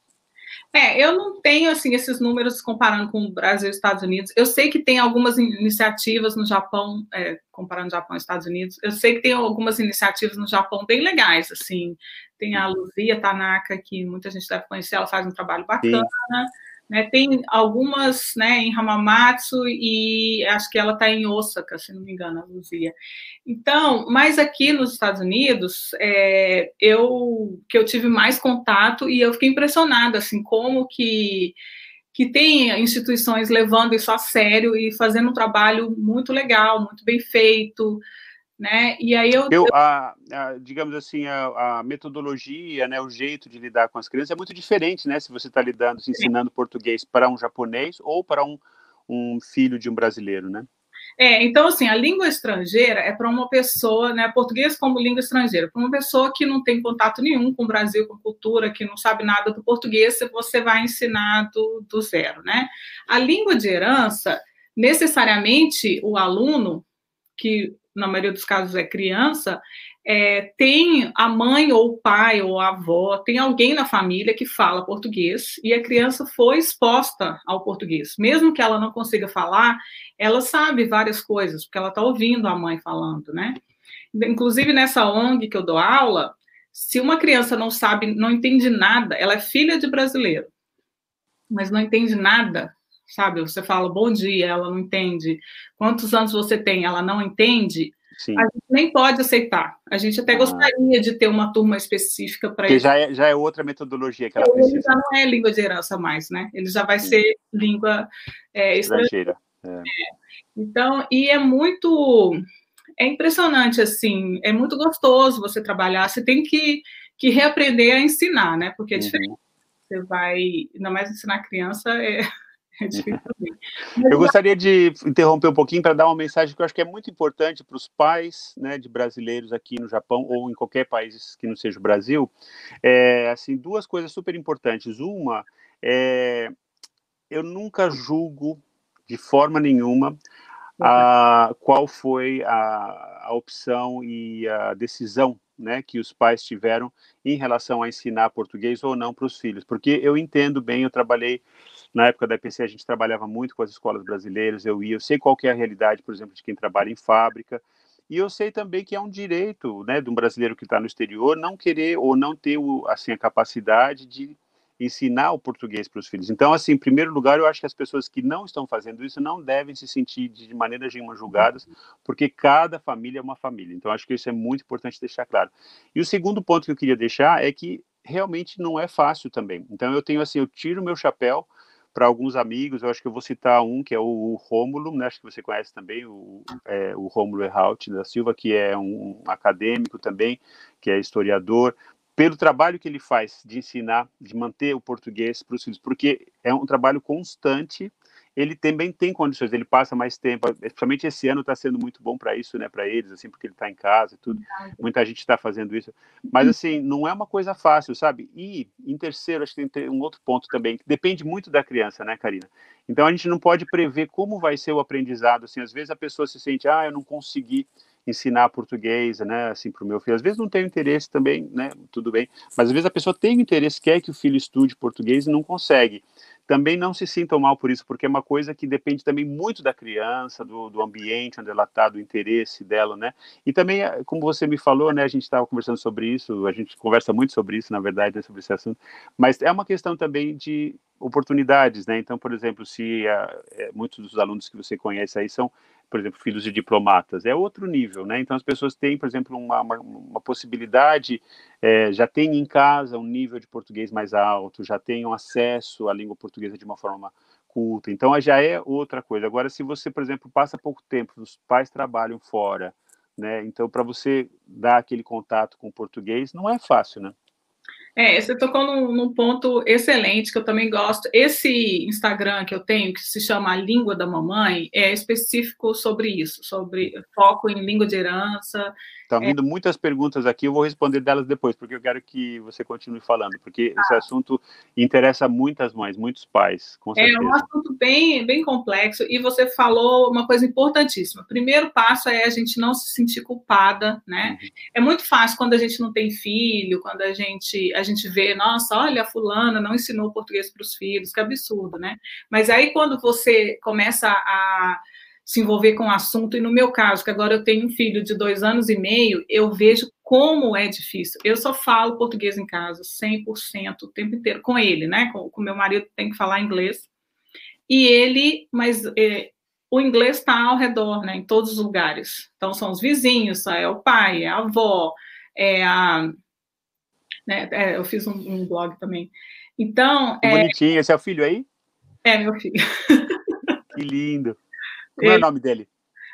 É, eu não tenho assim esses números comparando com o Brasil e Estados Unidos. Eu sei que tem algumas iniciativas no Japão, é, comparando Japão e Estados Unidos. Eu sei que tem algumas iniciativas no Japão bem legais, assim. Tem a Luzia Tanaka, que muita gente deve conhecer, ela faz um trabalho bacana. Sim. Né, tem algumas né, em Hamamatsu e acho que ela está em Osaka, se não me engano, a Luzia. Então, mas aqui nos Estados Unidos, é, eu que eu tive mais contato e eu fiquei impressionada, assim, como que que tem instituições levando isso a sério e fazendo um trabalho muito legal, muito bem feito, né? E aí eu, eu a, a, digamos assim a, a, metodologia, né, o jeito de lidar com as crianças é muito diferente, né? Se você está lidando, se ensinando português para um japonês ou para um, um filho de um brasileiro, né? É, então assim, a língua estrangeira é para uma pessoa, né, português como língua estrangeira, para uma pessoa que não tem contato nenhum com o Brasil, com cultura, que não sabe nada do português, você vai ensinar do, do zero, né? A língua de herança, necessariamente o aluno que na maioria dos casos é criança, é, tem a mãe ou o pai ou a avó, tem alguém na família que fala português e a criança foi exposta ao português. Mesmo que ela não consiga falar, ela sabe várias coisas, porque ela está ouvindo a mãe falando, né? Inclusive nessa ONG que eu dou aula, se uma criança não sabe, não entende nada, ela é filha de brasileiro, mas não entende nada, sabe? Você fala bom dia, ela não entende. Quantos anos você tem? Ela não entende. Sim. a gente nem pode aceitar. A gente até ah. gostaria de ter uma turma específica para isso. já é, já é outra metodologia que ela Ele precisa. já não é língua de herança mais, né? Ele já vai Sim. ser língua é, estrangeira. É. É. Então, e é muito é impressionante, assim, é muito gostoso você trabalhar, você tem que, que reaprender a ensinar, né? Porque é uhum. diferente. Você vai, ainda mais ensinar criança, é. Eu gostaria de interromper um pouquinho para dar uma mensagem que eu acho que é muito importante para os pais né, de brasileiros aqui no Japão ou em qualquer país que não seja o Brasil. É, assim, duas coisas super importantes. Uma, é, eu nunca julgo de forma nenhuma a, qual foi a, a opção e a decisão né, que os pais tiveram em relação a ensinar português ou não para os filhos, porque eu entendo bem, eu trabalhei na época da EPC, a gente trabalhava muito com as escolas brasileiras, eu ia, eu sei qual é a realidade, por exemplo, de quem trabalha em fábrica, e eu sei também que é um direito, né, de um brasileiro que está no exterior não querer ou não ter assim a capacidade de ensinar o português para os filhos. Então, assim, em primeiro lugar, eu acho que as pessoas que não estão fazendo isso não devem se sentir de maneira nenhuma julgadas, porque cada família é uma família. Então, acho que isso é muito importante deixar claro. E o segundo ponto que eu queria deixar é que realmente não é fácil também. Então, eu tenho assim, eu tiro meu chapéu para alguns amigos, eu acho que eu vou citar um, que é o Rômulo, né, acho que você conhece também, o, é, o Rômulo Erhalt da Silva, que é um acadêmico também, que é historiador, pelo trabalho que ele faz de ensinar, de manter o português para os filhos, porque é um trabalho constante. Ele também tem condições, ele passa mais tempo, principalmente esse ano está sendo muito bom para isso, né, para eles, assim, porque ele está em casa e tudo. Muita gente está fazendo isso, mas assim não é uma coisa fácil, sabe? E em terceiro, acho que tem um outro ponto também que depende muito da criança, né, Karina? Então a gente não pode prever como vai ser o aprendizado. Assim, às vezes a pessoa se sente, ah, eu não consegui ensinar português, né, assim, para o meu filho. Às vezes não tem interesse também, né, tudo bem, mas às vezes a pessoa tem interesse, quer que o filho estude português e não consegue. Também não se sintam mal por isso, porque é uma coisa que depende também muito da criança, do, do ambiente onde ela está, do interesse dela, né? E também, eh, como você me falou, né, a gente estava conversando sobre isso, a gente conversa muito sobre isso, na verdade, né, sobre esse assunto, mas é uma questão também de oportunidades, né? Então, por exemplo, se uh, muitos dos alunos que você conhece aí são por exemplo, filhos de diplomatas, é outro nível, né? Então as pessoas têm, por exemplo, uma, uma, uma possibilidade, é, já têm em casa um nível de português mais alto, já têm um acesso à língua portuguesa de uma forma culta, então já é outra coisa. Agora, se você, por exemplo, passa pouco tempo, os pais trabalham fora, né? Então, para você dar aquele contato com o português, não é fácil, né? É, você tocou num, num, ponto excelente que eu também gosto. Esse Instagram que eu tenho, que se chama A Língua da Mamãe, é específico sobre isso, sobre foco em língua de herança, Estão vindo é. muitas perguntas aqui, eu vou responder delas depois, porque eu quero que você continue falando, porque ah. esse assunto interessa muitas mães, muitos pais, com certeza. É um assunto bem, bem complexo, e você falou uma coisa importantíssima. O primeiro passo é a gente não se sentir culpada, né? Uhum. É muito fácil quando a gente não tem filho, quando a gente, a gente vê, nossa, olha, a fulana não ensinou português para os filhos, que absurdo, né? Mas aí quando você começa a se envolver com o assunto. E no meu caso, que agora eu tenho um filho de dois anos e meio, eu vejo como é difícil. Eu só falo português em casa, 100% o tempo inteiro, com ele, né? Com, com meu marido tem que falar inglês. E ele, mas é, o inglês está ao redor, né? Em todos os lugares. Então, são os vizinhos, é o pai, é a avó, é a. Né, é, eu fiz um, um, blog também. Então. É, bonitinho, esse é o filho aí? É, meu filho. Que lindo. Como é o nome dele?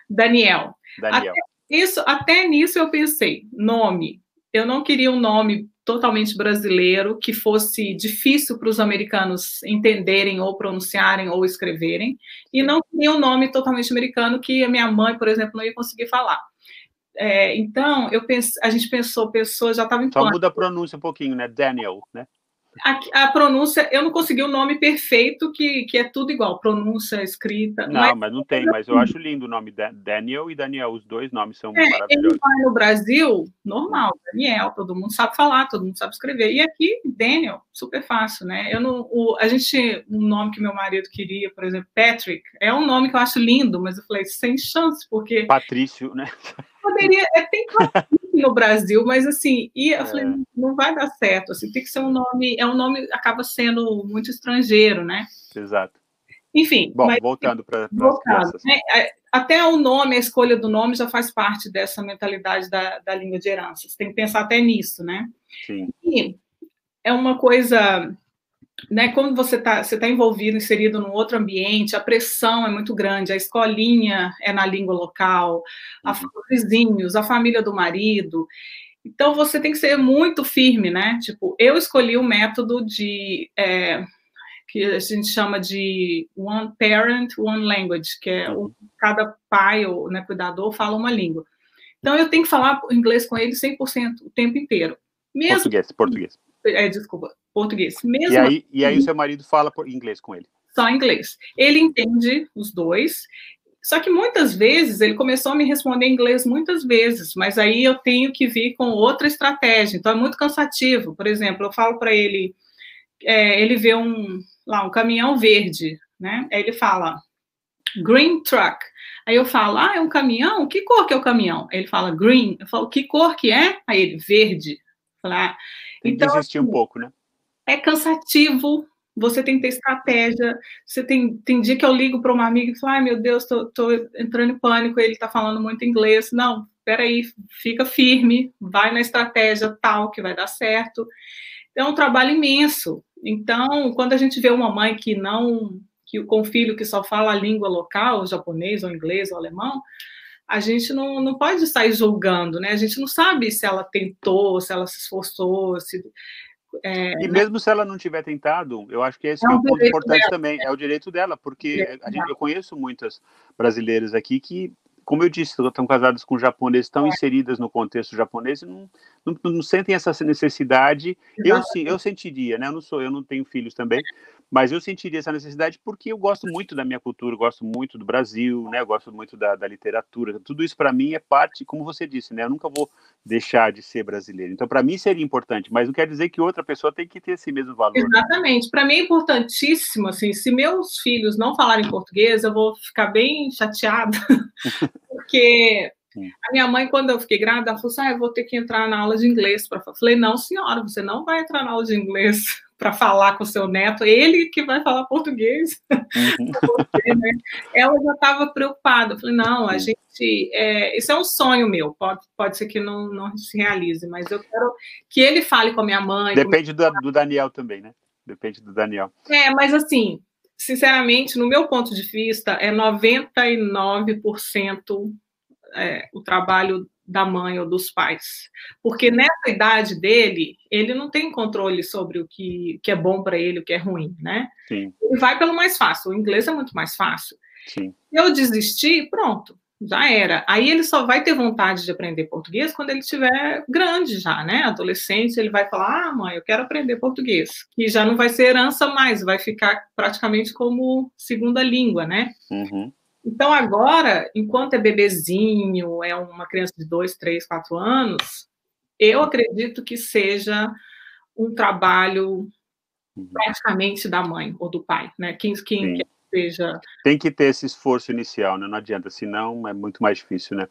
Daniel. Daniel. Até, isso, até nisso eu pensei, nome. Eu não queria um nome totalmente brasileiro que fosse difícil para os americanos entenderem ou pronunciarem ou escreverem, e não queria um nome totalmente americano que a minha mãe, por exemplo, não ia conseguir falar. É, então, eu pense, a gente pensou, pessoa já estava em Só muda a pronúncia um pouquinho, né? Daniel, né? A, a, pronúncia, eu não consegui o nome perfeito, que, que é tudo igual, pronúncia, escrita. Não, mas, mas não tem, mas eu acho lindo o nome Daniel e Daniel, os dois nomes são é, maravilhosos. Ele vai no Brasil, normal, Daniel, todo mundo sabe falar, todo mundo sabe escrever. E aqui, Daniel, super fácil, né? Eu não, o, a gente, um nome que meu marido queria, por exemplo, Patrick, é um nome que eu acho lindo, mas eu falei, sem chance, porque. Patrício, né? Poderia, é, tem no Brasil, mas assim, e eu é. falei, não vai dar certo, assim, tem que ser um nome, é um nome acaba sendo muito estrangeiro, né? Exato. Enfim. Bom, mas, voltando para né, é, até o nome, a escolha do nome já faz parte dessa mentalidade da, da língua de herança. Você tem que pensar até nisso, né? Sim. E é uma coisa né, como você está você tá envolvido, inserido num outro ambiente, a pressão é muito grande, a escolinha é na língua local, a, uhum. os vizinhos, a família do marido. Então, você tem que ser muito firme, né? Tipo, eu escolhi o método de... É, que a gente chama de one parent, one language, que é o, cada pai ou né, cuidador fala uma língua. Então, eu tenho que falar inglês com ele 100% o tempo inteiro. Mesmo, português, português. É, desculpa, português. Mesmo e aí, e aí o seu marido fala por inglês com ele? Só inglês. Ele entende os dois, só que muitas vezes ele começou a me responder em inglês muitas vezes, mas aí eu tenho que vir com outra estratégia. Então é muito cansativo. Por exemplo, eu falo para ele, é, ele vê um lá um caminhão verde, né? Aí ele fala green truck. Aí eu falo, ah, é um caminhão? Que cor que é o caminhão? Aí ele fala green. Eu falo, que cor que é? Aí ele verde. Falar, tem então, desistir assim, um pouco, né? É cansativo, você tem que ter estratégia. Você tem, tem dia que eu ligo para uma amiga e falo, ai meu Deus, tô, tô entrando em pânico, ele está falando muito inglês. Não, peraí, fica firme, vai na estratégia tal que vai dar certo. É um trabalho imenso. Então, quando a gente vê uma mãe que não, que com filho que só fala a língua local, japonês ou inglês ou alemão, a gente não, não pode sair julgando, né? A gente não sabe se ela tentou, se ela se esforçou, se. É, e né? mesmo se ela não tiver tentado, eu acho que esse é, é um ponto importante dela. também, é o direito dela, porque a gente, eu conheço muitas brasileiras aqui que como eu disse, estão casadas com japoneses, estão é. inseridas no contexto japonês e não, não, não sentem essa necessidade. Eu sim, eu sentiria, né? Eu não sou, eu não tenho filhos também, mas eu sentiria essa necessidade porque eu gosto muito da minha cultura, gosto muito do Brasil, né? Eu gosto muito da, da literatura. Tudo isso para mim é parte, como você disse, né? Eu nunca vou deixar de ser brasileiro. Então, para mim seria importante, mas não quer dizer que outra pessoa tem que ter esse mesmo valor. Exatamente. Para mim é importantíssimo, assim, se meus filhos não falarem português, eu vou ficar bem chateada, porque a minha mãe, quando eu fiquei grávida, ela falou assim: ah, eu vou ter que entrar na aula de inglês. Pra... Eu falei: não, senhora, você não vai entrar na aula de inglês para falar com o seu neto, ele que vai falar português. Uhum. você, né? Ela já estava preocupada. Eu falei: não, a gente. É... isso é um sonho meu, pode, pode ser que não, não se realize, mas eu quero que ele fale com a minha mãe. Depende do, do Daniel também, né? Depende do Daniel. É, mas assim, sinceramente, no meu ponto de vista, é 99% é, o trabalho da mãe ou dos pais. Porque nessa idade dele, ele não tem controle sobre o que, que é bom para ele, o que é ruim, né? Sim. Ele vai pelo mais fácil. O inglês é muito mais fácil. Sim. Eu desistir, pronto, já era. Aí ele só vai ter vontade de aprender português quando ele estiver grande já, né? Adolescente, ele vai falar: "Ah, mãe, eu quero aprender português". Que já não vai ser herança mais, vai ficar praticamente como segunda língua, né? Uhum. Então, agora, enquanto é bebezinho, é uma criança de dois, três, quatro anos, eu acredito que seja um trabalho uhum. praticamente da mãe ou do pai, né? Quem, quem seja. Tem que ter esse esforço inicial, né? Não adianta, senão é muito mais difícil, né?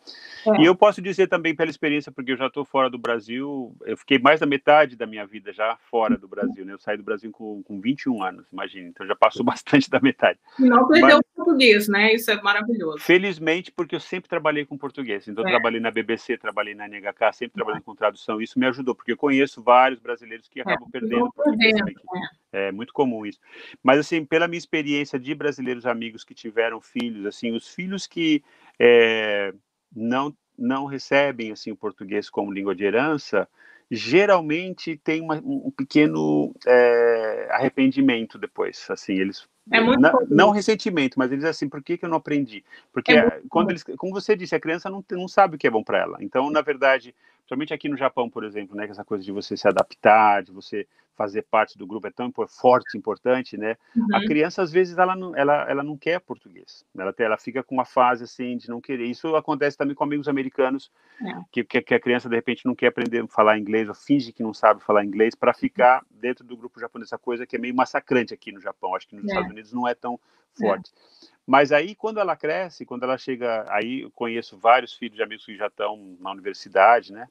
É. E eu posso dizer também pela experiência, porque eu já estou fora do Brasil, eu fiquei mais da metade da minha vida já fora do Brasil, né? Eu saí do Brasil com, com 21 anos, imagina, então já passou bastante da metade. Não perdeu Mas, o português, né? Isso é maravilhoso. Felizmente, porque eu sempre trabalhei com português, então é. trabalhei na BBC, trabalhei na NHK, sempre trabalhei com tradução, isso me ajudou, porque eu conheço vários brasileiros que é, acabam é, perdendo o português. Perdendo, é. É muito comum isso. Mas, assim, pela minha experiência de Brasil, brasileiros amigos que tiveram filhos, assim, os filhos que é, não não recebem assim o português como língua de herança, geralmente tem uma, um pequeno é, arrependimento depois, assim, eles é muito não, não ressentimento, mas eles assim, por que, que eu não aprendi? Porque é quando eles, como você disse, a criança não, não sabe o que é bom para ela. Então, na verdade, principalmente aqui no Japão, por exemplo, né, essa coisa de você se adaptar, de você fazer parte do grupo é tão forte, importante, né? Uhum. A criança às vezes ela não, ela, ela não quer português, ela ela fica com uma fase assim de não querer. Isso acontece também com amigos americanos é. que, que, que, a criança de repente não quer aprender a falar inglês ou finge que não sabe falar inglês para ficar dentro do grupo japonês, essa coisa que é meio massacrante aqui no Japão. Acho que nos é. Estados Unidos não é tão forte. É. Mas aí, quando ela cresce, quando ela chega, aí eu conheço vários filhos de amigos que já estão na universidade, né?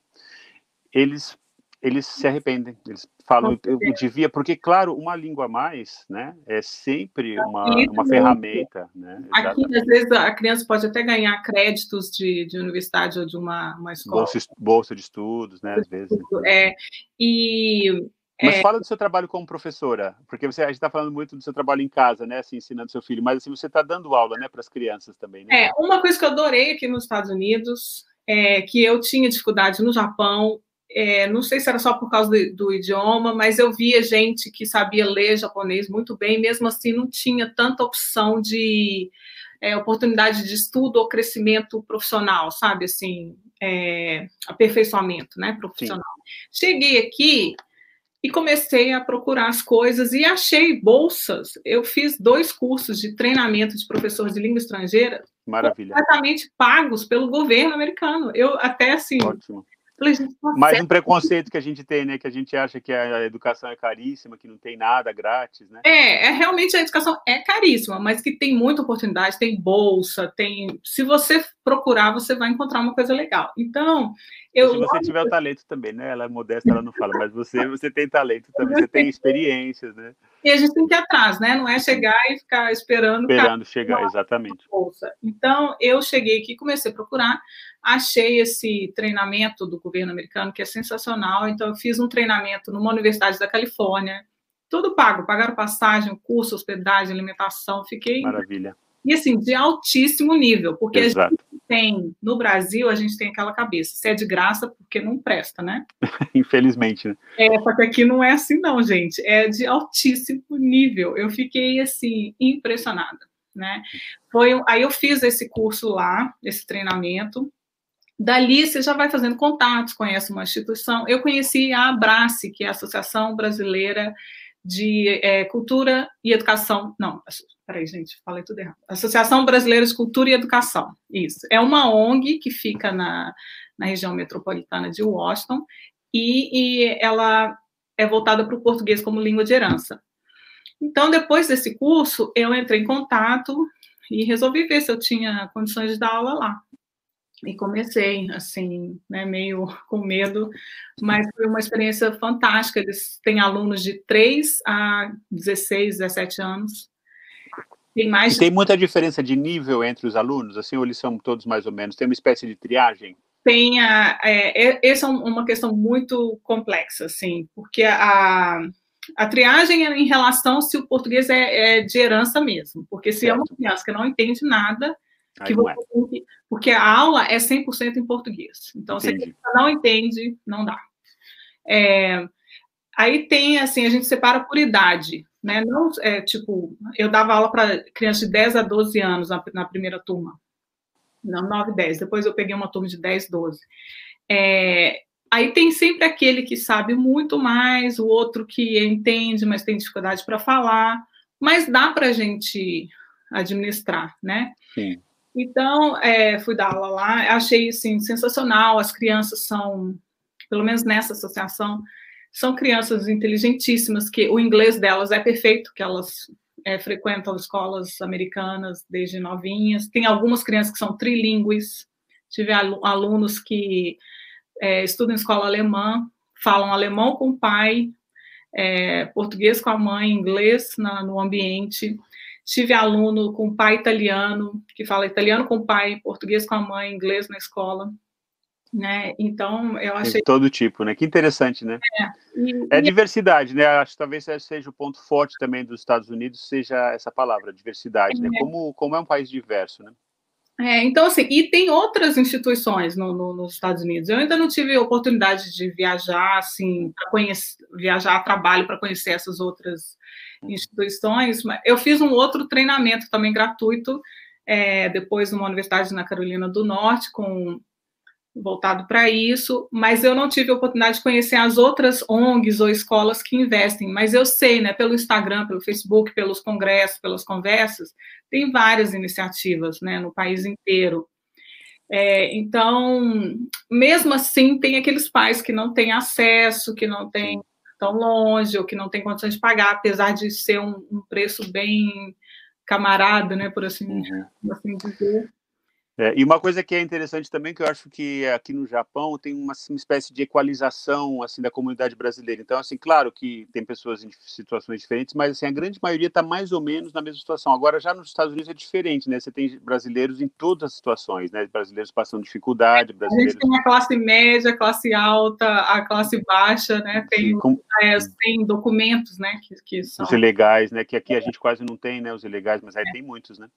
Eles eles se arrependem, eles falam, eu, eu devia, porque, claro, uma língua a mais, né, é sempre uma, uma ferramenta, né? Aqui, às vezes, a criança pode até ganhar créditos de, de universidade ou de uma, uma escola. Bolsa, bolsa de estudos, né, às vezes. É, e mas é... fala do seu trabalho como professora, porque você, a gente está falando muito do seu trabalho em casa, né, assim, ensinando seu filho, mas assim, você está dando aula, né, para as crianças também, né? É, uma coisa que eu adorei aqui nos Estados Unidos é que eu tinha dificuldade no Japão, é, não sei se era só por causa do, do, idioma, mas eu via gente que sabia ler japonês muito bem, mesmo assim não tinha tanta opção de é, oportunidade de estudo ou crescimento profissional, sabe, assim, é, aperfeiçoamento, né, profissional. Sim. Cheguei aqui e comecei a procurar as coisas e achei bolsas. Eu fiz dois cursos de treinamento de professor de língua estrangeira, Maravilha. completamente pagos pelo governo americano. Eu até assim, Ótimo. Mais um preconceito que a gente tem, né? Que a gente acha que a educação é caríssima, que não tem nada grátis, né? É, é realmente a educação é caríssima, mas que tem muita oportunidade, tem bolsa, tem. Se você procurar, você vai encontrar uma coisa legal. Então, eu. Se você tiver o talento também, né? Ela é modesta, ela não fala, mas você, você tem talento também, você tem experiências, né? E a gente tem que ir atrás, né? Não é chegar e ficar esperando. Esperando chegar, exatamente. Bolsa. Então, eu cheguei aqui, comecei a procurar achei esse treinamento do governo americano que é sensacional. Então, eu fiz um treinamento numa universidade da Califórnia, tudo pago, pagaram passagem, curso, hospedagem, alimentação, fiquei. Maravilha. E assim, de altíssimo nível, porque Exato. a gente tem, no Brasil, a gente tem aquela cabeça, se é de graça, porque não presta, né? Infelizmente, né? É, só que aqui não é assim, não, gente. É de altíssimo nível. Eu fiquei, assim, impressionada, né? Foi, aí eu fiz esse curso lá, esse treinamento, Dali você já vai fazendo contatos, conhece uma instituição. Eu conheci a Abrace, que é a Associação Brasileira de é, Cultura e Educação. Não, peraí, gente, falei tudo errado. Associação Brasileira de Cultura e Educação. Isso. É uma ONG que fica na, na região metropolitana de Washington e, e ela é voltada para o português como língua de herança. Então, depois desse curso, eu entrei em contato e resolvi ver se eu tinha condições de dar aula lá e comecei assim, né, meio com medo, mas foi uma experiência fantástica. Eles têm alunos de 3 a 16, 17 anos. Tem mais. Tem muita diferença de nível entre os alunos, assim, ou eles são todos mais ou menos? Tem uma espécie de triagem? Tem a, é, essa é uma questão muito complexa, assim, porque a, a triagem é em relação se o português é, é de herança mesmo, porque se certo. é uma criança que não entende nada, que você, é. porque a aula é 100% em português. Então, Entendi. se você não entende, não dá. É, aí tem, assim, a gente separa por idade, né? Não, é, tipo, eu dava aula para crianças de 10 a 12 anos na, na primeira turma. Não, 9, 10. Depois eu peguei uma turma de 10, 12. É, aí tem sempre aquele que sabe muito mais, o outro que entende, mas tem dificuldade para falar. Mas dá para a gente administrar, né? Sim. Então, é, fui dar aula lá, achei assim, sensacional. As crianças são, pelo menos nessa associação, são crianças inteligentíssimas, que o inglês delas é perfeito, que elas é, frequentam escolas americanas desde novinhas. Tem algumas crianças que são trilingües. Tive alunos que é, estudam em escola alemã, falam alemão com o pai, é, português com a mãe, inglês na, no ambiente. Tive aluno com pai italiano, que fala italiano com o pai, português com a mãe, inglês na escola. Né? Então, eu achei. De todo tipo, né? Que interessante, né? É, e, é e... diversidade, né? Acho que talvez seja o ponto forte também dos Estados Unidos, seja essa palavra, diversidade, né? é. né? Como, como é um país diverso, né? É, então, assim, e tem outras instituições no, no, nos Estados Unidos. Eu ainda não tive oportunidade de viajar, assim, para conhecer, viajar a trabalho para conhecer essas outras instituições, mas eu fiz um outro treinamento também gratuito, é, depois numa universidade na Carolina do Norte, com voltado para isso, mas eu não tive a oportunidade de conhecer as outras ONGs ou escolas que investem, mas eu sei, né, pelo Instagram, pelo Facebook, pelos congressos, pelas conversas, tem várias iniciativas, né, no país inteiro. É, então, mesmo assim, tem aqueles pais que não têm acesso, que não têm tão longe ou que não tem condições de pagar, apesar de ser um, um preço bem camarada, né, por assim, uhum. assim dizer. É, e uma coisa que é interessante também, que eu acho que aqui no Japão tem uma, uma, espécie de equalização assim da comunidade brasileira. Então, assim, claro que tem pessoas em situações diferentes, mas assim, a grande maioria está mais ou menos na mesma situação. Agora, já nos Estados Unidos é diferente, né? Você tem brasileiros em todas as situações, né? Brasileiros passando dificuldade, brasileiros... A gente tem a classe média, a classe alta, a classe baixa, né? Tem, Com... é, tem documentos, né? Que, que são... Os ilegais, né? Que aqui a gente quase não tem, né? Os ilegais, mas aí é. tem muitos, né?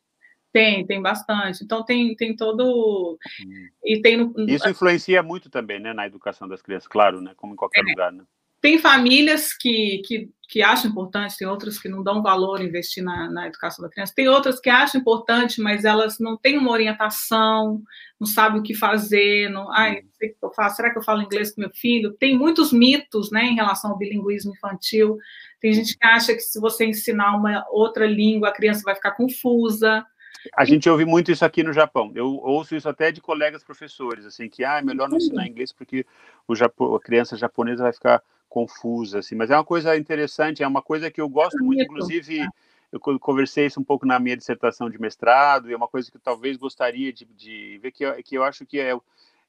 Tem, tem bastante. Então tem, tem todo. Hum. E tem no... Isso influencia muito também, né, na educação das crianças, claro, né? Como em qualquer é. lugar, né? Tem famílias que, que, que acham importante, tem outras que não dão valor investir na, na educação da criança, tem outras que acham importante, mas elas não têm uma orientação, não sabem o que fazer, não, ai, não sei o que eu faço, será que eu falo inglês com meu filho? Tem muitos mitos, né, em relação ao bilinguismo infantil. Tem gente que acha que se você ensinar uma outra língua, a criança vai ficar confusa. A gente ouve muito isso aqui no Japão. Eu ouço isso até de colegas professores, assim, que ah, é melhor não ensinar inglês porque o Japão, a criança japonesa vai ficar confusa, assim. Mas é uma coisa interessante, é uma coisa que eu gosto muito, inclusive eu conversei isso um pouco na minha dissertação de mestrado, e é uma coisa que eu talvez gostaria de, de ver, que eu, que eu acho que é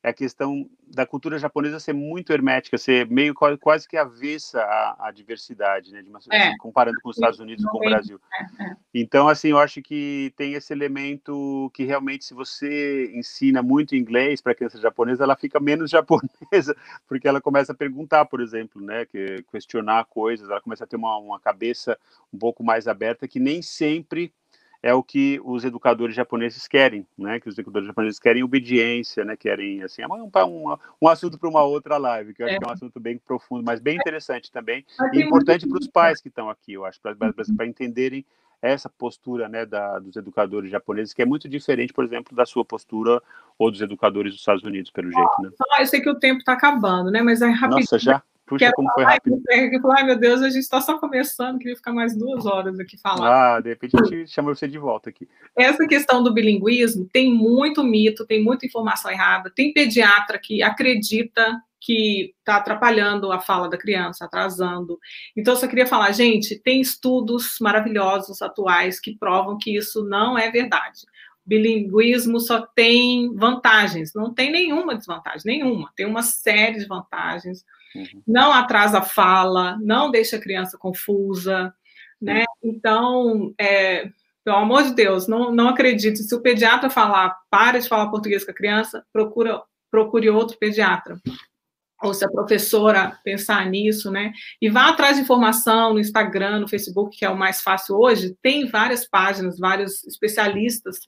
é a questão da cultura japonesa ser muito hermética, ser meio quase que avessa à, à diversidade, né? Uma, é. assim, comparando com os Estados Unidos e com o Brasil. É, é. Então, assim, eu acho que tem esse elemento que realmente, se você ensina muito inglês para a criança japonesa, ela fica menos japonesa, porque ela começa a perguntar, por exemplo, né? Que, questionar coisas, ela começa a ter uma, uma cabeça um pouco mais aberta, que nem sempre é o que os educadores japoneses querem, né? Que os educadores japoneses querem obediência, né? Querem assim, é um, um, um assunto para uma outra live, que eu acho é. que é um assunto bem profundo, mas bem interessante também e importante para os pais que estão aqui, eu acho, para entenderem essa postura, né, da, dos educadores japoneses, que é muito diferente, por exemplo, da sua postura ou dos educadores dos Estados Unidos, pelo jeito, né? Ah, eu sei que o tempo está acabando, né? Mas é rapidinho. Nossa, já? Puxa, como foi rápido. Falar, ai meu Deus, a gente está só começando, queria ficar mais duas horas aqui falando. Ah, de repente a gente chama você de volta aqui. Essa questão do bilinguismo tem muito mito, tem muita informação errada. Tem pediatra que acredita que está atrapalhando a fala da criança, atrasando. Então, eu só queria falar, gente, tem estudos maravilhosos atuais que provam que isso não é verdade bilinguismo só tem vantagens, não tem nenhuma desvantagem, nenhuma. Tem uma série de vantagens. Uhum. Não atrasa a fala, não deixa a criança confusa, né? Então, é, pelo amor de Deus, não, não acredite. Se o pediatra falar, para de falar português com a criança, procura, procure outro pediatra. Ou se a professora pensar nisso, né? E vá atrás de informação no Instagram, no Facebook, que é o mais fácil hoje. Tem várias páginas, vários especialistas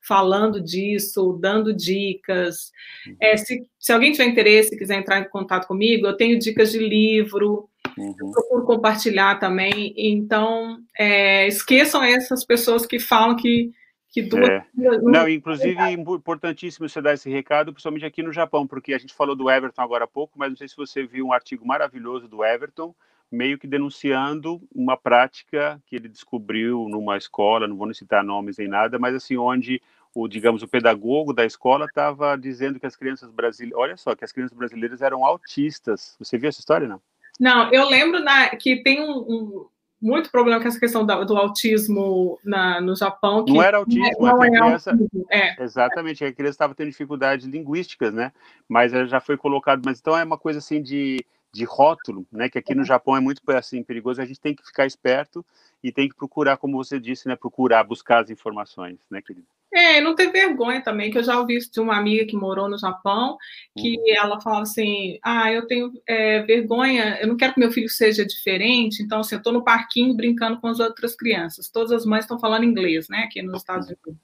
falando disso, dando dicas. Uhum. É, se, se alguém tiver interesse e quiser entrar em contato comigo, eu tenho dicas de livro, uhum. eu procuro compartilhar também. Então, é, esqueçam essas pessoas que falam que. que duas é. Não, inclusive, é importantíssimo você dar esse recado, principalmente aqui no Japão, porque a gente falou do Everton agora há pouco, mas não sei se você viu um artigo maravilhoso do Everton, meio que denunciando uma prática que ele descobriu numa escola, não vou citar nomes nem nada, mas assim, onde o, digamos, o pedagogo da escola estava dizendo que as crianças brasileiras, olha só, que as crianças brasileiras eram autistas. Você viu essa história, não? Não, eu lembro na, que tem um, um, muito problema com essa questão do, do autismo na, no Japão. não era autismo, não é, é criança, autismo, é. Exatamente, a criança estava tendo dificuldades linguísticas, né? Mas já foi colocado, mas então é uma coisa assim de de rótulo, né, que aqui no Japão é muito assim perigoso, a gente tem que ficar esperto e tem que procurar, como você disse, né, procurar buscar as informações, né, querido? É, não ter vergonha também, que eu já ouvi isso de uma amiga que morou no Japão, que uhum. ela falava assim, ah, eu tenho é, vergonha, eu não quero que meu filho seja diferente, então, assim, eu estou no parquinho brincando com as outras crianças, todas as mães estão falando inglês, né, aqui nos Estados Unidos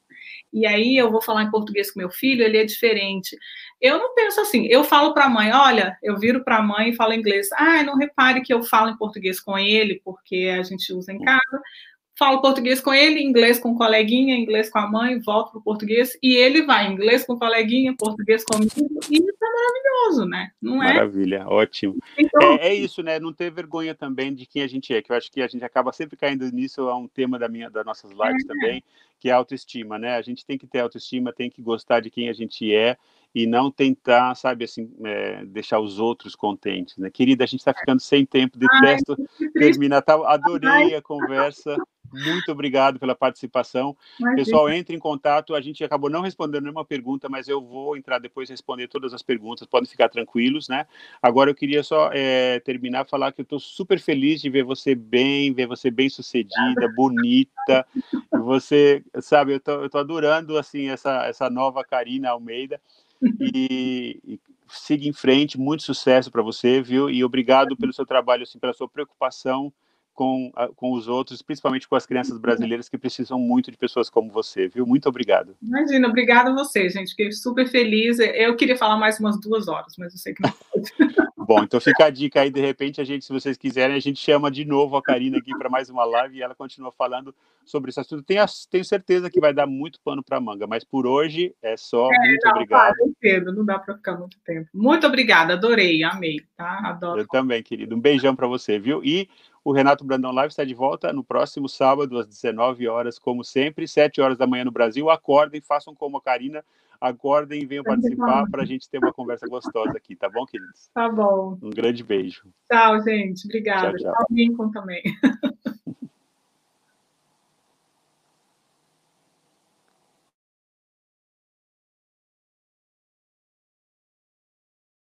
e aí eu vou falar em português com meu filho, ele é diferente. Eu não penso assim, eu falo para a mãe, olha, eu viro para a mãe e falo inglês. Ah, não repare que eu falo em português com ele, porque a gente usa em casa falo português com ele, inglês com o coleguinha, inglês com a mãe, volto para o português, e ele vai inglês com o coleguinha, português comigo, e isso é maravilhoso, né? Não é? Maravilha, ótimo. Então, é, é, isso, né? Não ter vergonha também de quem a gente é, que eu acho que a gente acaba sempre caindo nisso, é um tema da minha, das nossas lives é. também, que é a autoestima, né? A gente tem que ter autoestima, tem que gostar de quem a gente é, e não tentar, sabe, assim, é, deixar os outros contentes, né? Querida, a gente está ficando sem tempo, detesto Ai, terminar, tá, adorei a conversa, muito obrigado pela participação. Pessoal, entre em contato. A gente acabou não respondendo nenhuma pergunta, mas eu vou entrar depois e responder todas as perguntas. Podem ficar tranquilos, né? Agora eu queria só é, terminar falar que eu estou super feliz de ver você bem, ver você bem sucedida, bonita. Você, sabe, eu tô, eu tô adorando assim essa essa nova Karina Almeida. E, e siga em frente, muito sucesso para você, viu? E obrigado pelo seu trabalho, assim, pela sua preocupação com, com os outros, principalmente com as crianças brasileiras que precisam muito de pessoas como você, viu? Muito obrigado. Imagina, obrigada a você, gente. Fiquei super feliz. Eu queria falar mais umas duas horas, mas eu sei que não pode. Bom, então fica a dica aí, de repente, a gente, se vocês quiserem, a gente chama de novo a Karina aqui para mais uma live e ela continua falando sobre esse assunto. Tenho, tenho certeza que vai dar muito pano para manga, mas por hoje é só. É, muito não, obrigado. Para, não dá para ficar muito tempo. Muito obrigada, adorei, amei, tá? Adoro. Eu também, querido. Um beijão para você, viu? E o Renato Brandão Live está de volta no próximo sábado, às 19 horas, como sempre, 7 horas da manhã no Brasil. Acordem, façam como a Karina, acordem e venham participar para a gente ter uma conversa gostosa aqui, tá bom, queridos? Tá bom. Um grande beijo. Tchau, gente. Obrigada. Tchau, tchau. tchau também.